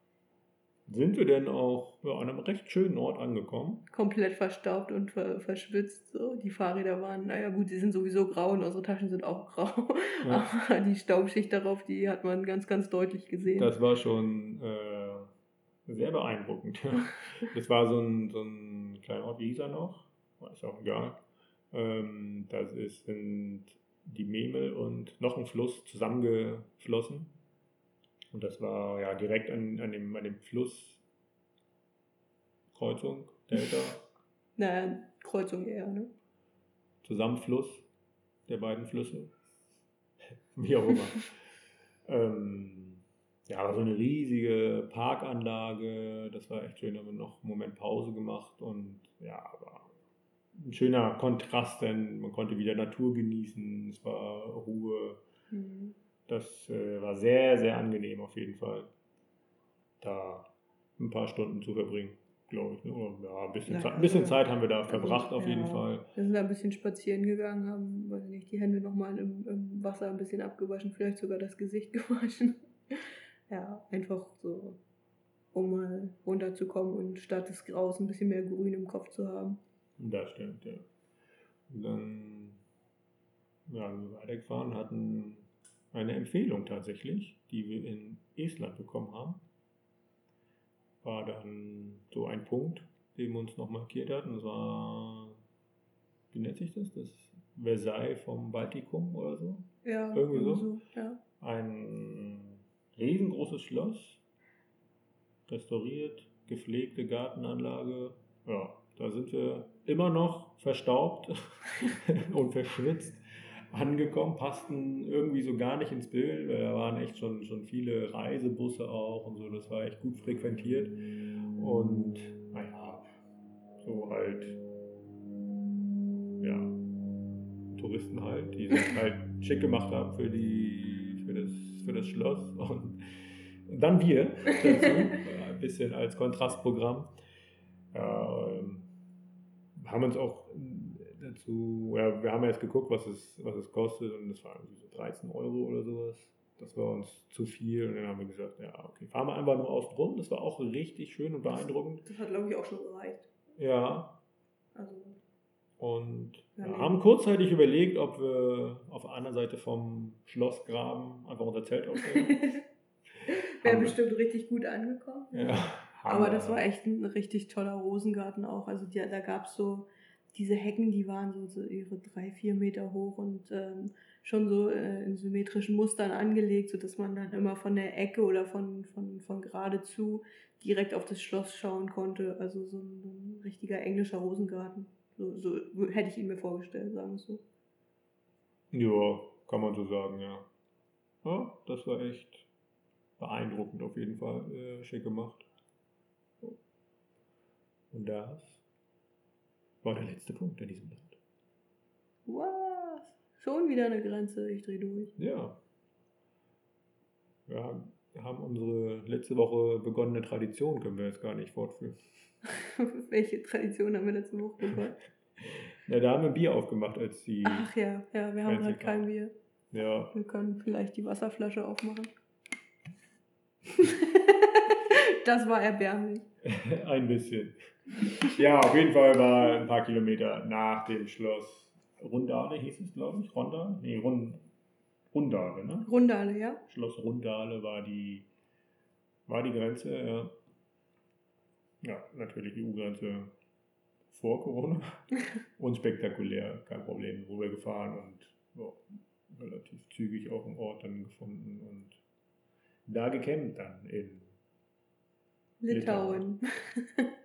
sind wir denn auch ja, an einem recht schönen Ort angekommen. Komplett verstaubt und ver verschwitzt. So. Die Fahrräder waren, naja gut, sie sind sowieso grau und unsere Taschen sind auch grau. Ja. Aber die Staubschicht darauf, die hat man ganz, ganz deutlich gesehen. Das war schon äh, sehr beeindruckend. das war so ein, so ein kleiner Ort, wie hieß er noch? Ist auch egal. Ähm, das ist, sind die Memel und noch ein Fluss zusammengeflossen und das war ja direkt an, an, dem, an dem Fluss, Kreuzung, Delta. naja, Kreuzung eher, ne? Zusammenfluss der beiden Flüsse. Wie auch immer. ähm, ja, aber so eine riesige Parkanlage, das war echt schön. Da haben wir noch einen Moment Pause gemacht und ja, aber ein schöner Kontrast, denn man konnte wieder Natur genießen, es war Ruhe. Mhm. Das äh, war sehr, sehr angenehm auf jeden Fall, da ein paar Stunden zu verbringen, glaube ich. Ne? Ja, ein bisschen, ja, Zeit, ein bisschen also, Zeit haben wir da also, verbracht auf ja, jeden Fall. Wir sind da ein bisschen spazieren gegangen, haben, weiß nicht, die Hände nochmal im, im Wasser ein bisschen abgewaschen, vielleicht sogar das Gesicht gewaschen. ja, einfach so, um mal runterzukommen und statt des Graus ein bisschen mehr Grün im Kopf zu haben. Das stimmt, ja. Und dann ja, wir weitergefahren, hatten eine Empfehlung tatsächlich, die wir in Estland bekommen haben. War dann so ein Punkt, den wir uns noch markiert hatten. Das war, wie nennt sich das? Das Versailles vom Baltikum oder so? Ja, irgendwie so. so ja. Ein riesengroßes Schloss, restauriert, gepflegte Gartenanlage. Ja, da sind wir immer noch verstaubt und verschwitzt angekommen, passten irgendwie so gar nicht ins Bild, weil da waren echt schon, schon viele Reisebusse auch und so, das war echt gut frequentiert. Und naja, so halt, ja, Touristen halt, die sich halt schick gemacht haben für, die, für, das, für das Schloss. Und dann wir dazu, ein bisschen als Kontrastprogramm. Ja, ähm, haben uns auch dazu, ja, wir haben erst geguckt, was es, was es kostet und das war irgendwie so 13 Euro oder sowas. Das war uns zu viel und dann haben wir gesagt, ja, okay, fahren wir einfach nur außen rum. Das war auch richtig schön und beeindruckend. Das hat, glaube ich, auch schon gereicht. Ja. Also. Und ja, ja, haben kurzzeitig überlegt, ob wir auf der anderen Seite vom Schlossgraben einfach unser Zelt aufstellen. Wäre bestimmt richtig gut angekommen. Ja, Aber das war echt ein richtig toller Rosengarten auch. Also die, da gab es so diese Hecken, die waren so, so ihre drei, vier Meter hoch und ähm, schon so äh, in symmetrischen Mustern angelegt, sodass man dann immer von der Ecke oder von, von, von geradezu direkt auf das Schloss schauen konnte. Also so ein, ein richtiger englischer Rosengarten. So, so hätte ich ihn mir vorgestellt, sagen wir so. Ja, kann man so sagen, ja. Ja, das war echt beeindruckend auf jeden Fall. Äh, schick gemacht. Und das war der letzte Punkt in diesem Land. Was? Schon wieder eine Grenze, ich dreh durch. Ja. Wir haben unsere letzte Woche begonnene Tradition, können wir jetzt gar nicht fortführen. Welche Tradition haben wir letzte Woche begonnen? Na, da haben wir Bier aufgemacht, als die. Ach ja, ja, wir haben gerade kein Bier. Ja, Wir können vielleicht die Wasserflasche aufmachen. das war erbärmlich. ein bisschen. Ja, auf jeden Fall war ein paar Kilometer nach dem Schloss Rundale, hieß es, glaube ich. Rondale? Nee, Rund, Rundale, ne? Rundale, ja? Schloss Rundale war die, war die Grenze, ja. Ja, natürlich EU-Grenze vor Corona. Unspektakulär, kein Problem, wo wir gefahren und ja, relativ zügig auch einen Ort dann gefunden und da gecampt dann in Litauen. Litauen.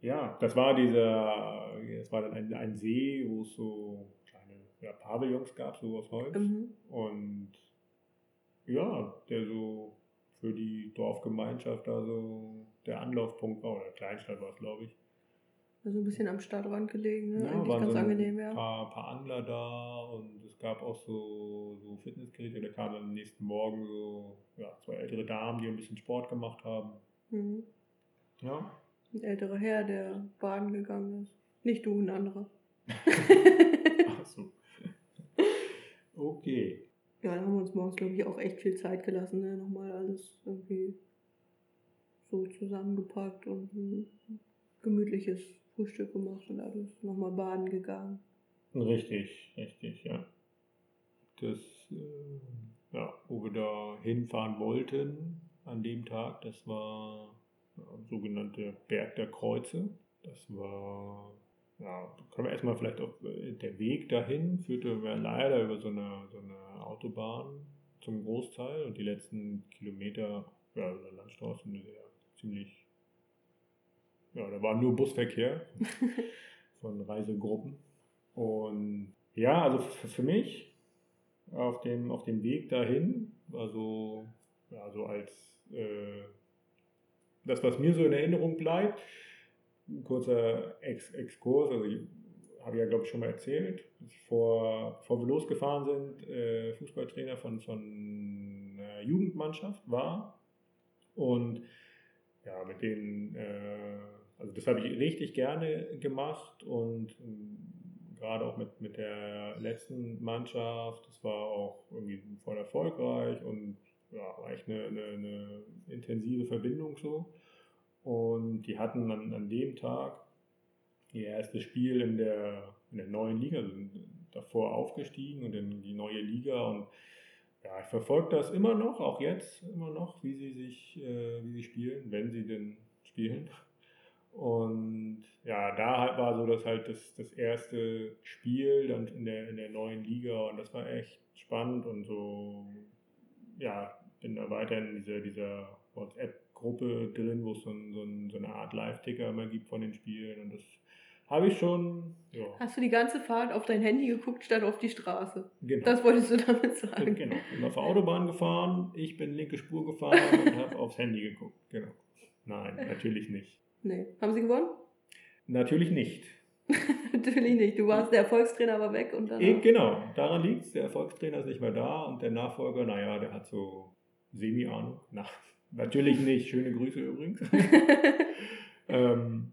Ja, das war dieser, das war dann ein, ein See, wo es so kleine ja, Pavillons gab, so aus Holz. Mhm. Und ja, der so für die Dorfgemeinschaft da so der Anlaufpunkt war, oder Kleinstadt war es, glaube ich. Also ein bisschen am Stadtrand gelegen, ne? Ja, Eigentlich waren ganz so ein angenehm, ja. paar, paar Angler da und es gab auch so, so Fitnessgeräte. Da kamen am nächsten Morgen so ja, zwei ältere Damen, die ein bisschen Sport gemacht haben. Mhm. Ja, Ein älterer Herr, der baden gegangen ist. Nicht du, ein anderer. Ach so. Okay. Ja, da haben wir uns morgens, glaube ich, auch echt viel Zeit gelassen, ne? Nochmal alles irgendwie so zusammengepackt und ein gemütliches Frühstück gemacht und alles. Nochmal baden gegangen. Richtig, richtig, ja. Das, äh, ja, wo wir da hinfahren wollten an dem Tag, das war ja, sogenannte Berg der Kreuze. Das war, ja, können wir erstmal vielleicht auf, äh, der Weg dahin führte leider über so eine, so eine Autobahn zum Großteil und die letzten Kilometer, ja, über Landstraßen, ja, ziemlich, ja, da war nur Busverkehr von Reisegruppen. Und ja, also für mich auf dem, auf dem Weg dahin war so, ja, so als äh, das, was mir so in Erinnerung bleibt, ein kurzer Ex Exkurs, also ich habe ja, glaube ich, schon mal erzählt, vor, bevor wir losgefahren sind, äh, Fußballtrainer von, von einer Jugendmannschaft war. Und ja, mit denen, äh, also das habe ich richtig gerne gemacht und ähm, gerade auch mit, mit der letzten Mannschaft, das war auch irgendwie voll erfolgreich und ja, war echt eine, eine, eine intensive Verbindung so. Und die hatten an, an dem Tag ihr erstes Spiel in der, in der neuen Liga, sind davor aufgestiegen und in die neue Liga und ja, ich verfolge das immer noch, auch jetzt immer noch, wie sie sich, äh, wie sie spielen, wenn sie denn spielen. Und ja, da halt war so das halt das, das erste Spiel dann in der, in der neuen Liga und das war echt spannend und so, ja, bin da weiter in dieser, dieser WhatsApp-Gruppe drin, wo es so, ein, so, ein, so eine Art Live-Ticker immer gibt von den Spielen und das habe ich schon, ja, Hast du die ganze Fahrt auf dein Handy geguckt, statt auf die Straße? genau. Das wolltest du damit sagen. Genau, bin auf der Autobahn gefahren, ich bin linke Spur gefahren und habe aufs Handy geguckt. Genau. Nein, natürlich nicht. Nee. Haben sie gewonnen? Natürlich nicht. Natürlich nicht. Du warst der Erfolgstrainer, war weg und dann. Genau, daran liegt es. Der Erfolgstrainer ist nicht mehr da und der Nachfolger, naja, der hat so Semi-Ahnung. Na, natürlich nicht. Schöne Grüße übrigens. ähm,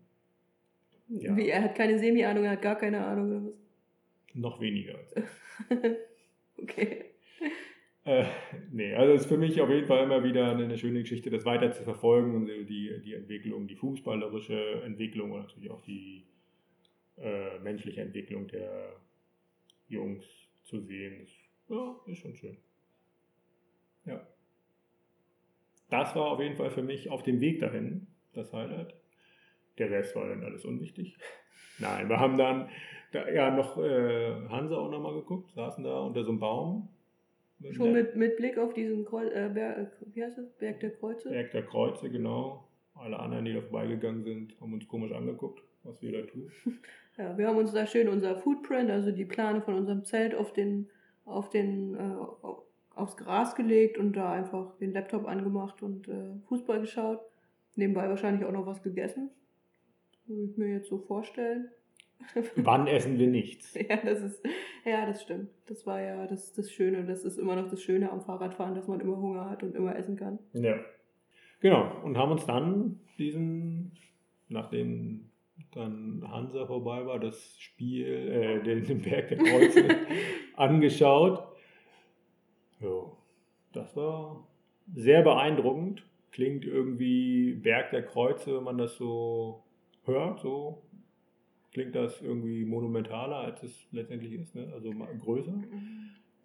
Ja. Wie, er hat keine Semi-Ahnung, er hat gar keine Ahnung oder was? noch weniger. Okay. Äh, nee, also es ist für mich auf jeden Fall immer wieder eine, schöne Geschichte, das weiter zu verfolgen und die, die Entwicklung, die fußballerische Entwicklung und natürlich auch die äh, menschliche Entwicklung der Jungs zu sehen. Das, ja, ist schon schön. Ja. Das war auf jeden Fall für mich auf dem Weg dahin das Highlight. Der Rest war dann alles unwichtig. Nein, wir haben dann da, ja noch äh, Hansa auch nochmal geguckt, saßen da unter so einem Baum. Schon mit, mit Blick auf diesen Kreu äh, Berg, äh, wie heißt das? Berg der Kreuze? Berg der Kreuze, genau. Alle anderen, die da vorbeigegangen sind, haben uns komisch angeguckt. was wir da tun. Ja, wir haben uns da schön unser Footprint, also die Plane von unserem Zelt auf den, auf den, äh, aufs Gras gelegt und da einfach den Laptop angemacht und äh, Fußball geschaut. Nebenbei wahrscheinlich auch noch was gegessen. Würde ich mir jetzt so vorstellen. Wann essen wir nichts? Ja, das ist, ja, das stimmt. Das war ja das, das Schöne. Das ist immer noch das Schöne am Fahrradfahren, dass man immer Hunger hat und immer essen kann. Ja. Genau. Und haben uns dann diesen, nachdem dann Hansa vorbei war, das Spiel, äh, den, den Berg der Kreuze angeschaut. Das war sehr beeindruckend. Klingt irgendwie Berg der Kreuze, wenn man das so hört, so klingt das irgendwie monumentaler, als es letztendlich ist, ne? also größer.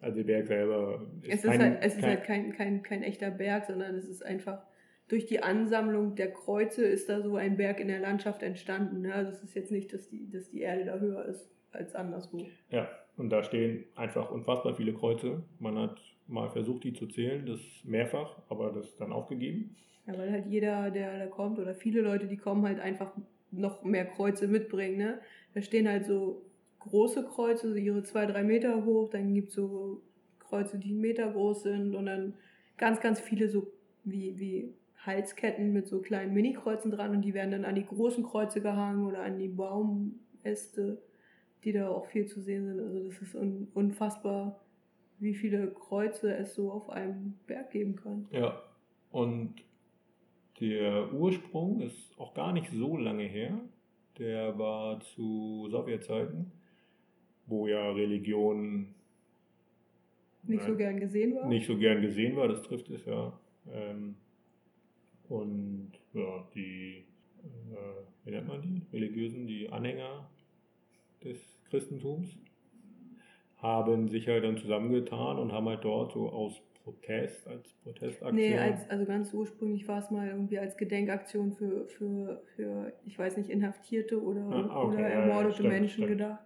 Also der Berg selber ist es ist kein, halt, es ist kein, halt kein, kein, kein echter Berg, sondern es ist einfach durch die Ansammlung der Kreuze ist da so ein Berg in der Landschaft entstanden. Ne? Also es ist jetzt nicht, dass die, dass die Erde da höher ist als anderswo. Ja, und da stehen einfach unfassbar viele Kreuze. Man hat mal versucht, die zu zählen, das mehrfach, aber das dann aufgegeben. Ja, weil halt jeder, der da kommt, oder viele Leute, die kommen, halt einfach noch mehr Kreuze mitbringen. Ne? Da stehen halt so große Kreuze, so ihre zwei, drei Meter hoch, dann gibt es so Kreuze, die einen Meter groß sind und dann ganz, ganz viele so wie, wie Halsketten mit so kleinen Mini-Kreuzen dran und die werden dann an die großen Kreuze gehangen oder an die Baumäste, die da auch viel zu sehen sind. Also das ist un unfassbar, wie viele Kreuze es so auf einem Berg geben kann. Ja, und der Ursprung ist auch gar nicht so lange her. Der war zu Sowjetzeiten, wo ja Religion nicht nein, so gern gesehen war. Nicht so gern gesehen war, das trifft es ja. Ähm, und ja, die, äh, wie nennt man die? Religiösen, die Anhänger des Christentums, haben sich halt dann zusammengetan und haben halt dort so aus Protest, als Protestaktion? Nee, als, also ganz ursprünglich war es mal irgendwie als Gedenkaktion für, für, für ich weiß nicht, Inhaftierte oder, ah, okay, oder ermordete ja, stimmt, Menschen stimmt. gedacht.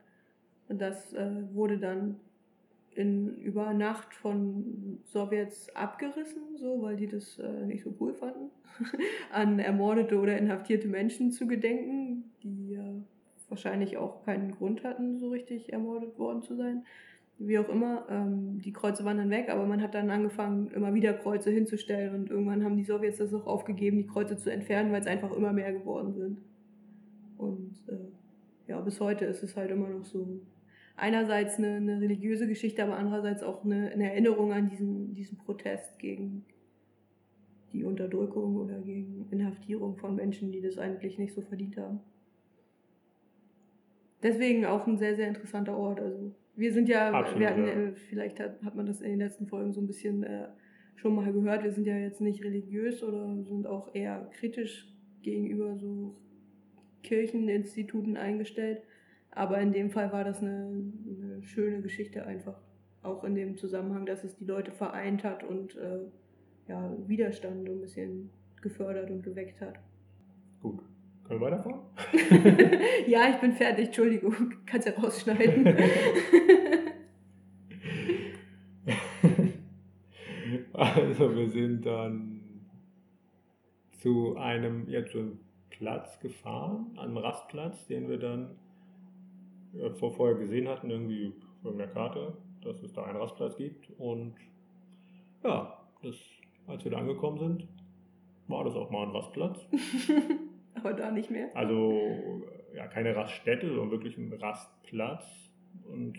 Und das äh, wurde dann in, über Nacht von Sowjets abgerissen, so, weil die das äh, nicht so cool fanden, an ermordete oder inhaftierte Menschen zu gedenken, die äh, wahrscheinlich auch keinen Grund hatten, so richtig ermordet worden zu sein wie auch immer, ähm, die Kreuze waren dann weg, aber man hat dann angefangen, immer wieder Kreuze hinzustellen und irgendwann haben die Sowjets das auch aufgegeben, die Kreuze zu entfernen, weil es einfach immer mehr geworden sind. Und äh, ja, bis heute ist es halt immer noch so einerseits eine, eine religiöse Geschichte, aber andererseits auch eine, eine, Erinnerung an diesen, diesen Protest gegen die Unterdrückung oder gegen Inhaftierung von Menschen, die das eigentlich nicht so verdient haben. Deswegen auch ein sehr, sehr interessanter Ort. Also wir sind ja, Absolut, wir hatten, ja. Äh, vielleicht hat, hat man das in den letzten Folgen so ein bisschen äh, schon mal gehört, wir sind ja jetzt nicht religiös oder sind auch eher kritisch gegenüber so Kircheninstituten eingestellt. Aber in dem Fall war das eine, eine schöne Geschichte einfach. Auch in dem Zusammenhang, dass es die Leute vereint hat und äh, ja, Widerstand ein bisschen gefördert und geweckt hat. Gut. Können wir weiterfahren? ja, ich bin fertig. Entschuldigung, kannst ja rausschneiden. also wir sind dann zu einem, ja, zu einem Platz gefahren, einem Rastplatz, den wir dann ja, vorher gesehen hatten, irgendwie von der Karte, dass es da einen Rastplatz gibt. Und ja, das, als wir da angekommen sind, war das auch mal ein Rastplatz. Aber da nicht mehr. Also ja, keine Raststätte, sondern wirklich ein Rastplatz. Und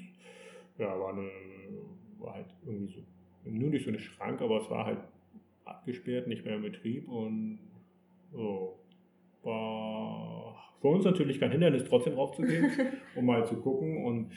ja, war, eine, war halt irgendwie so, nur durch so eine Schranke, aber es war halt abgesperrt, nicht mehr im Betrieb und so, war für uns natürlich kein Hindernis, trotzdem raufzugehen, um mal zu gucken und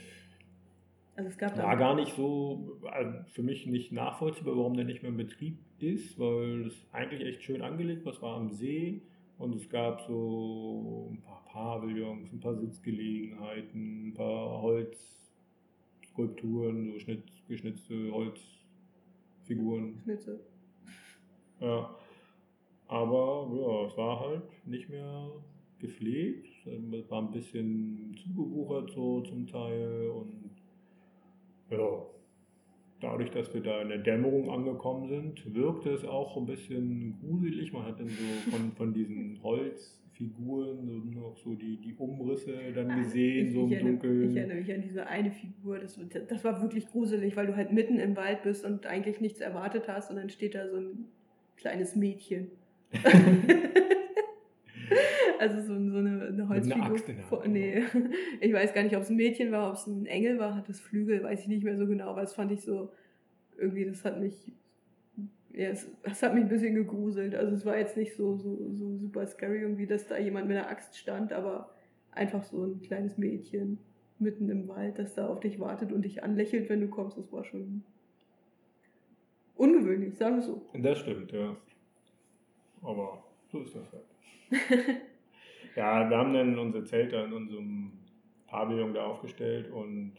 also es gab war gar nicht so, also für mich nicht nachvollziehbar, warum der nicht mehr im Betrieb ist, weil es eigentlich echt schön angelegt war. Es war am See, und es gab so ein paar Pavillons, ein paar Sitzgelegenheiten, ein paar Holzskulpturen, so Schnitt, geschnitzte Holzfiguren. Schnitze. Ja. Aber ja, es war halt nicht mehr gepflegt. Es war ein bisschen zugewuchert so zum Teil und ja, dadurch, dass wir da in der Dämmerung angekommen sind, wirkte es auch ein bisschen gruselig. Man hat dann so von, von diesen Holzfiguren so noch so die, die Umrisse dann gesehen, ich, so im ich, erinnere, Dunkeln. ich erinnere mich an diese eine Figur, das, das war wirklich gruselig, weil du halt mitten im Wald bist und eigentlich nichts erwartet hast und dann steht da so ein kleines Mädchen. also so, so eine, eine Holzfigur. Eine Axt in der Hand, nee, ich weiß gar nicht, ob es ein Mädchen war, ob es ein Engel war, hat das Flügel, weiß ich nicht mehr so genau, aber das fand ich so, irgendwie, das hat mich, ja, es, das hat mich ein bisschen gegruselt. Also es war jetzt nicht so, so, so super scary, irgendwie, dass da jemand mit einer Axt stand, aber einfach so ein kleines Mädchen mitten im Wald, das da auf dich wartet und dich anlächelt, wenn du kommst, das war schon ungewöhnlich, sagen wir so. Das stimmt, ja. Aber so ist das halt. ja, wir haben dann unsere Zelte in unserem Pavillon da aufgestellt und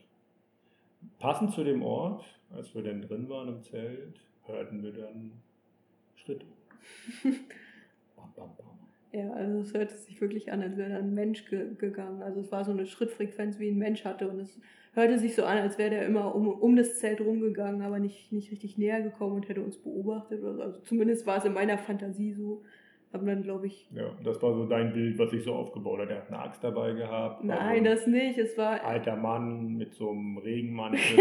passend zu dem Ort, als wir dann drin waren im Zelt, hörten wir dann Schritte. Bam, bam, bam. Ja, also es hörte sich wirklich an, als wäre da ein Mensch ge gegangen. Also es war so eine Schrittfrequenz, wie ein Mensch hatte. Und es hörte sich so an, als wäre der immer um, um das Zelt rumgegangen, aber nicht, nicht richtig näher gekommen und hätte uns beobachtet. Oder so. Also zumindest war es in meiner Fantasie so. Haben dann, glaube ich. Ja, das war so dein Bild, was ich so aufgebaut habe. Der hat eine Axt dabei gehabt. Nein, so ein das nicht. Es war. Alter Mann mit so einem Regenmantel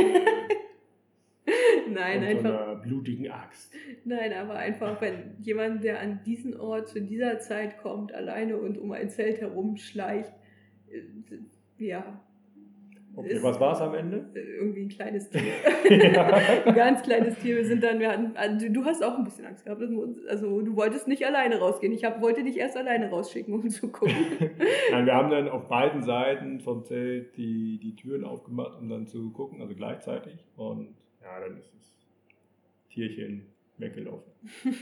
Nein, und so einfach. einer blutigen Axt. Nein, aber einfach, wenn jemand, der an diesen Ort zu dieser Zeit kommt, alleine und um ein Zelt herumschleicht, äh, ja. Okay, was war es am Ende? äh, Irgendwie ein kleines Tier. ein ganz kleines Tier. Wir sind dann, wir hatten, also du hast auch ein bisschen Angst gehabt. Also du wolltest nicht alleine rausgehen. Ich hab, wollte dich erst alleine rausschicken, um zu gucken. Nein, wir haben dann auf beiden Seiten vom Zelt die, die Türen aufgemacht, um dann zu gucken, also gleichzeitig. Und ja, dann ist das Tierchen weggelaufen.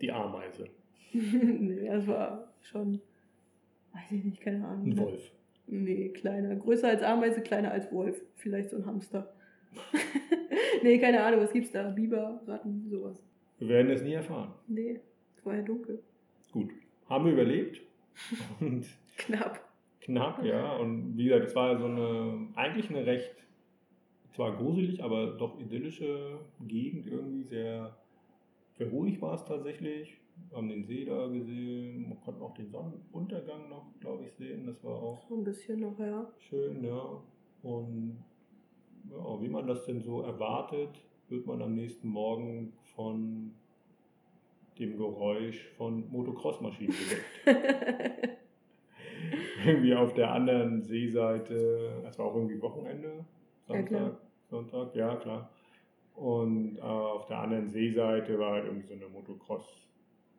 Die Ameise. nee, das war schon, weiß ich nicht, keine Ahnung. Ein Wolf. Nee, kleiner. Größer als Ameise, kleiner als Wolf. Vielleicht so ein Hamster. nee, keine Ahnung, was gibt's da? Biber, Ratten, sowas. Wir werden es nie erfahren. Nee, es war ja dunkel. Gut. Haben wir überlebt. Und Knapp. knapp, ja. Und wie gesagt, es war so eine, eigentlich eine recht, zwar gruselig, aber doch idyllische Gegend irgendwie, sehr, sehr ruhig war es tatsächlich. Wir haben den See da gesehen, man konnte auch den Sonnenuntergang noch, glaube ich, sehen. Das war auch So ein bisschen noch, ja. schön, ja. Und ja, wie man das denn so erwartet, wird man am nächsten Morgen von dem Geräusch von Motocross-Maschinen geweckt. irgendwie auf der anderen Seeseite, es war auch irgendwie Wochenende, Ja, Samstag, klar. Sonntag, ja klar. Und äh, auf der anderen Seeseite war halt irgendwie so eine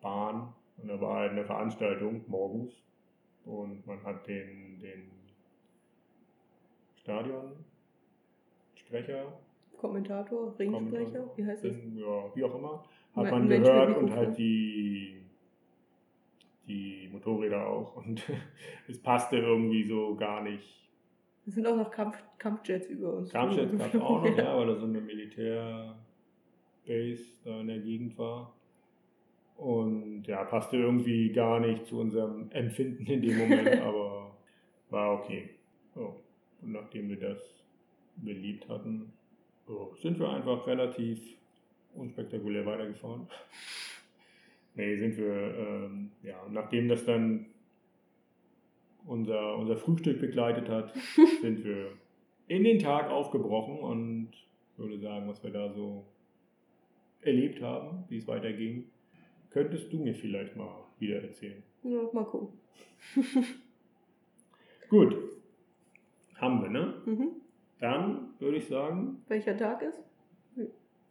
Motocross-Bahn und da war halt eine Veranstaltung morgens und man hat den, den Stadionsprecher, Kommentator, Ringsprecher, Kommentator, wie heißt das? ja, wie auch immer, hat man Mensch gehört und halt die, die Motorräder auch und es passte irgendwie so gar nicht. Es sind auch noch Kampf, Kampfjets über uns. Kampfjets gab es auch noch, ja, weil da so eine Militärbase da in der Gegend war. Und ja, passte irgendwie gar nicht zu unserem Empfinden in dem Moment, aber war okay. So. Und nachdem wir das beliebt hatten, so, sind wir einfach relativ unspektakulär weitergefahren. Nee, sind wir, ähm, ja, und nachdem das dann unser, unser Frühstück begleitet hat, sind wir in den Tag aufgebrochen und würde sagen, was wir da so erlebt haben, wie es weiterging, könntest du mir vielleicht mal wieder erzählen. Ja, mal gucken. Gut, haben wir, ne? Mhm. Dann würde ich sagen, Welcher Tag ist?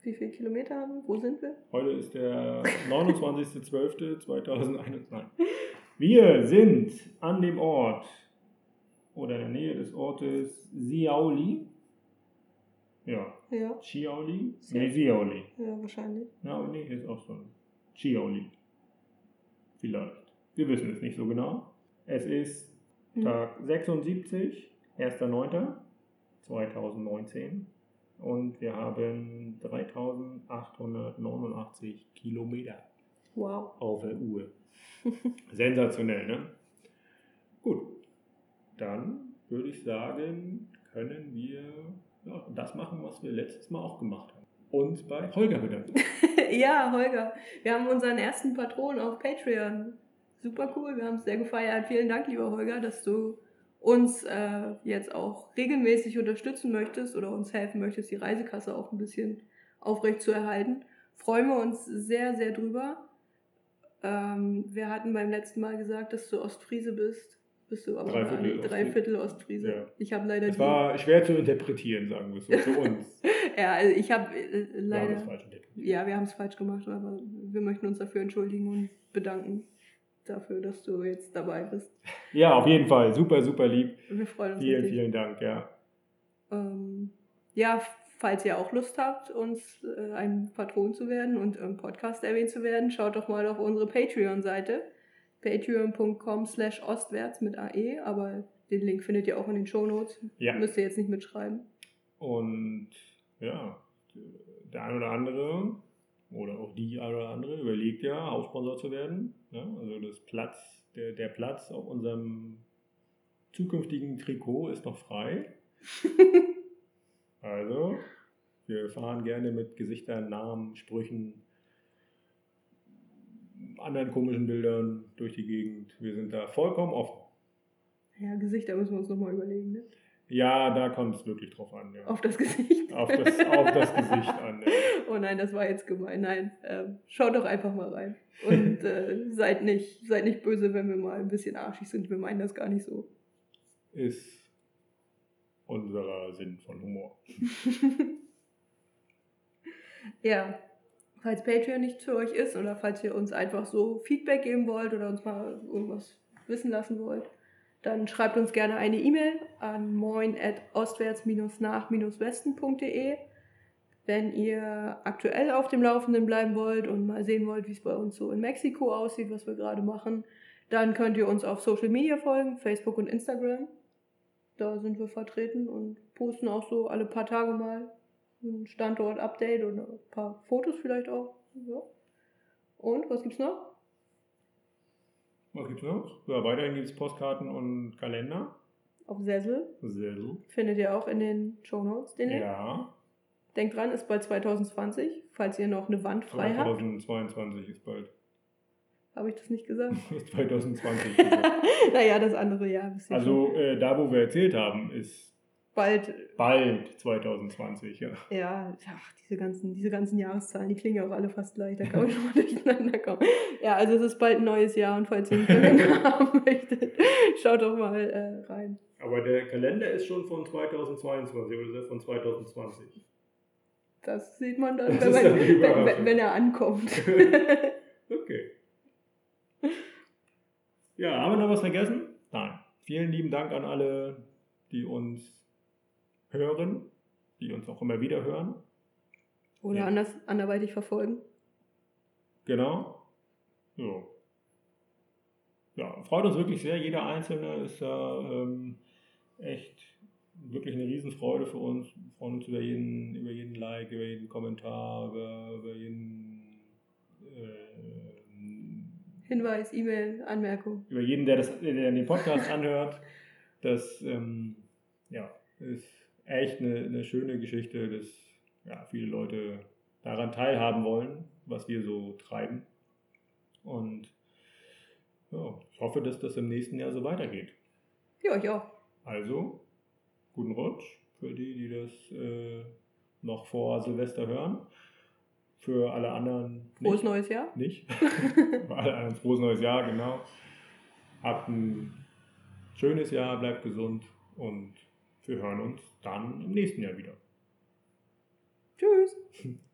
Wie, viele Kilometer haben wir? Wo sind wir? heute ist der 29.12.2021. Wir sind an dem Ort oder in der Nähe des Ortes Siauli. Ja, Ja, Chiauli? Sia- Nee, Siauli. ja, wahrscheinlich. Ja, nee, hier ist auch so ein Chiaoli. Vielleicht. Wir wissen es nicht so genau. Es ist Mhm. Tag 76, 1.9.2019 und wir haben 3889 Kilometer Wow. auf der Uhr. Sensationell, ne? Gut, dann würde ich sagen, können wir ja, das machen, was wir letztes Mal auch gemacht haben. Und bei Holger bedanken. ja, Holger. Wir haben unseren ersten Patron auf Patreon. Super cool, wir haben es sehr gefeiert. Vielen Dank, lieber Holger, dass du uns äh, jetzt auch regelmäßig unterstützen möchtest oder uns helfen möchtest, die Reisekasse auch ein bisschen aufrecht zu erhalten. Freuen wir uns sehr, sehr drüber. Ähm, wir hatten beim letzten Mal gesagt, dass du Ostfriese bist. Bist du aber Drei gar Viertel nicht. Drei Viertel Ostfriese. Ja. Ich habe leider Es war schwer zu interpretieren, sagen wir es so, für uns. Ja, also ich habe äh, Wir haben leider. es falsch interpretiert. Ja, wir haben es falsch gemacht, aber wir möchten uns dafür entschuldigen und bedanken dafür, dass du jetzt dabei bist. Ja, auf jeden Fall. Super, super lieb. Wir freuen uns Vielen, vielen Dank, ja. Ähm, ja, falls ihr auch Lust habt, uns äh, ein Patron zu werden und im Podcast erwähnt zu werden, schaut doch mal auf unsere Patreon-Seite. Patreon.com slash ostwärts mit AE, aber den Link findet ihr auch in den Shownotes. Ja. Müsst ihr jetzt nicht mitschreiben. Und ja, der ein oder andere oder auch die ein oder andere überlegt ja, Hauptsponsor zu werden. Ja, also das Platz, der, der Platz auf unserem zukünftigen Trikot ist noch frei. Also, wir fahren gerne mit Gesichtern, Namen, Sprüchen, anderen komischen Bildern durch die Gegend. Wir sind da vollkommen offen. Ja, Gesichter müssen wir uns nochmal überlegen, ne? Ja, da kommt es wirklich drauf an. Ja. Auf das Gesicht. Auf das, auf das Gesicht an. Ja. Oh nein, das war jetzt gemein. Nein, ähm, schaut doch einfach mal rein. Und äh, seid, nicht, seid nicht böse, wenn wir mal ein bisschen arschig sind. Wir meinen das gar nicht so. Ist unser Sinn von Humor. ja, falls Patreon nicht für euch ist oder falls ihr uns einfach so Feedback geben wollt oder uns mal irgendwas wissen lassen wollt, dann schreibt uns gerne eine E-Mail an moin at ostwärts-nach-westen.de. Wenn ihr aktuell auf dem Laufenden bleiben wollt und mal sehen wollt, wie es bei uns so in Mexiko aussieht, was wir gerade machen, dann könnt ihr uns auf Social Media folgen, Facebook und Instagram. Da sind wir vertreten und posten auch so alle paar Tage mal ein Standort-Update oder ein paar Fotos vielleicht auch. Ja. Und was gibt's noch? Was gibt's noch? Ja, weiterhin gibt es Postkarten und Kalender. Auf Sessel. Gut. Findet ihr auch in den Show Notes den Link. Ja, Denkt dran, ist bald 2020. Falls ihr noch eine Wand frei habt, 2022 ist bald. habe ich das nicht gesagt. Ist 2020. naja, das andere Jahr. also äh, da, wo wir erzählt haben, ist bald, bald 2020. Ja. ja, ach, diese ganzen, diese ganzen Jahreszahlen, die klingen ja auch alle fast gleich. Da kann man schon mal durcheinander kommen. Ja, also es ist bald ein neues Jahr und falls ihr einen Kalender haben möchtet, schaut doch mal äh, rein. Aber der Kalender ist schon von 2022 oder ist von 2020? Das sieht man dann, wenn, man, dann wenn, wenn er ankommt. Okay. Ja, haben wir noch was vergessen? Nein. Vielen lieben Dank an alle, die uns hören, die uns auch immer wieder hören. Oder Ja. anders, anderweitig verfolgen. Genau. So. Ja, freut uns wirklich sehr. Jeder Einzelne ist da ähm, echt wirklich eine Riesenfreude für uns. Wir freuen uns über jeden, über jeden Like, über jeden Kommentar, über, über jeden, äh, Hinweis, E-Mail, Anmerkung. über jeden, der, das, der den Podcast anhört. Das ähm, ja, ist echt eine, eine schöne Geschichte, dass ja, viele Leute daran teilhaben wollen, was wir so treiben. Und ja, ich hoffe, dass das im nächsten Jahr so weitergeht. Ja, ich auch. Also, guten Rutsch für die, die das äh, noch vor Silvester hören. Für alle anderen Frohes nicht. neues Jahr. nicht. für alle anderen frohes neues Jahr, genau. Habt ein schönes Jahr, bleibt gesund und wir hören uns dann im nächsten Jahr wieder. Tschüss.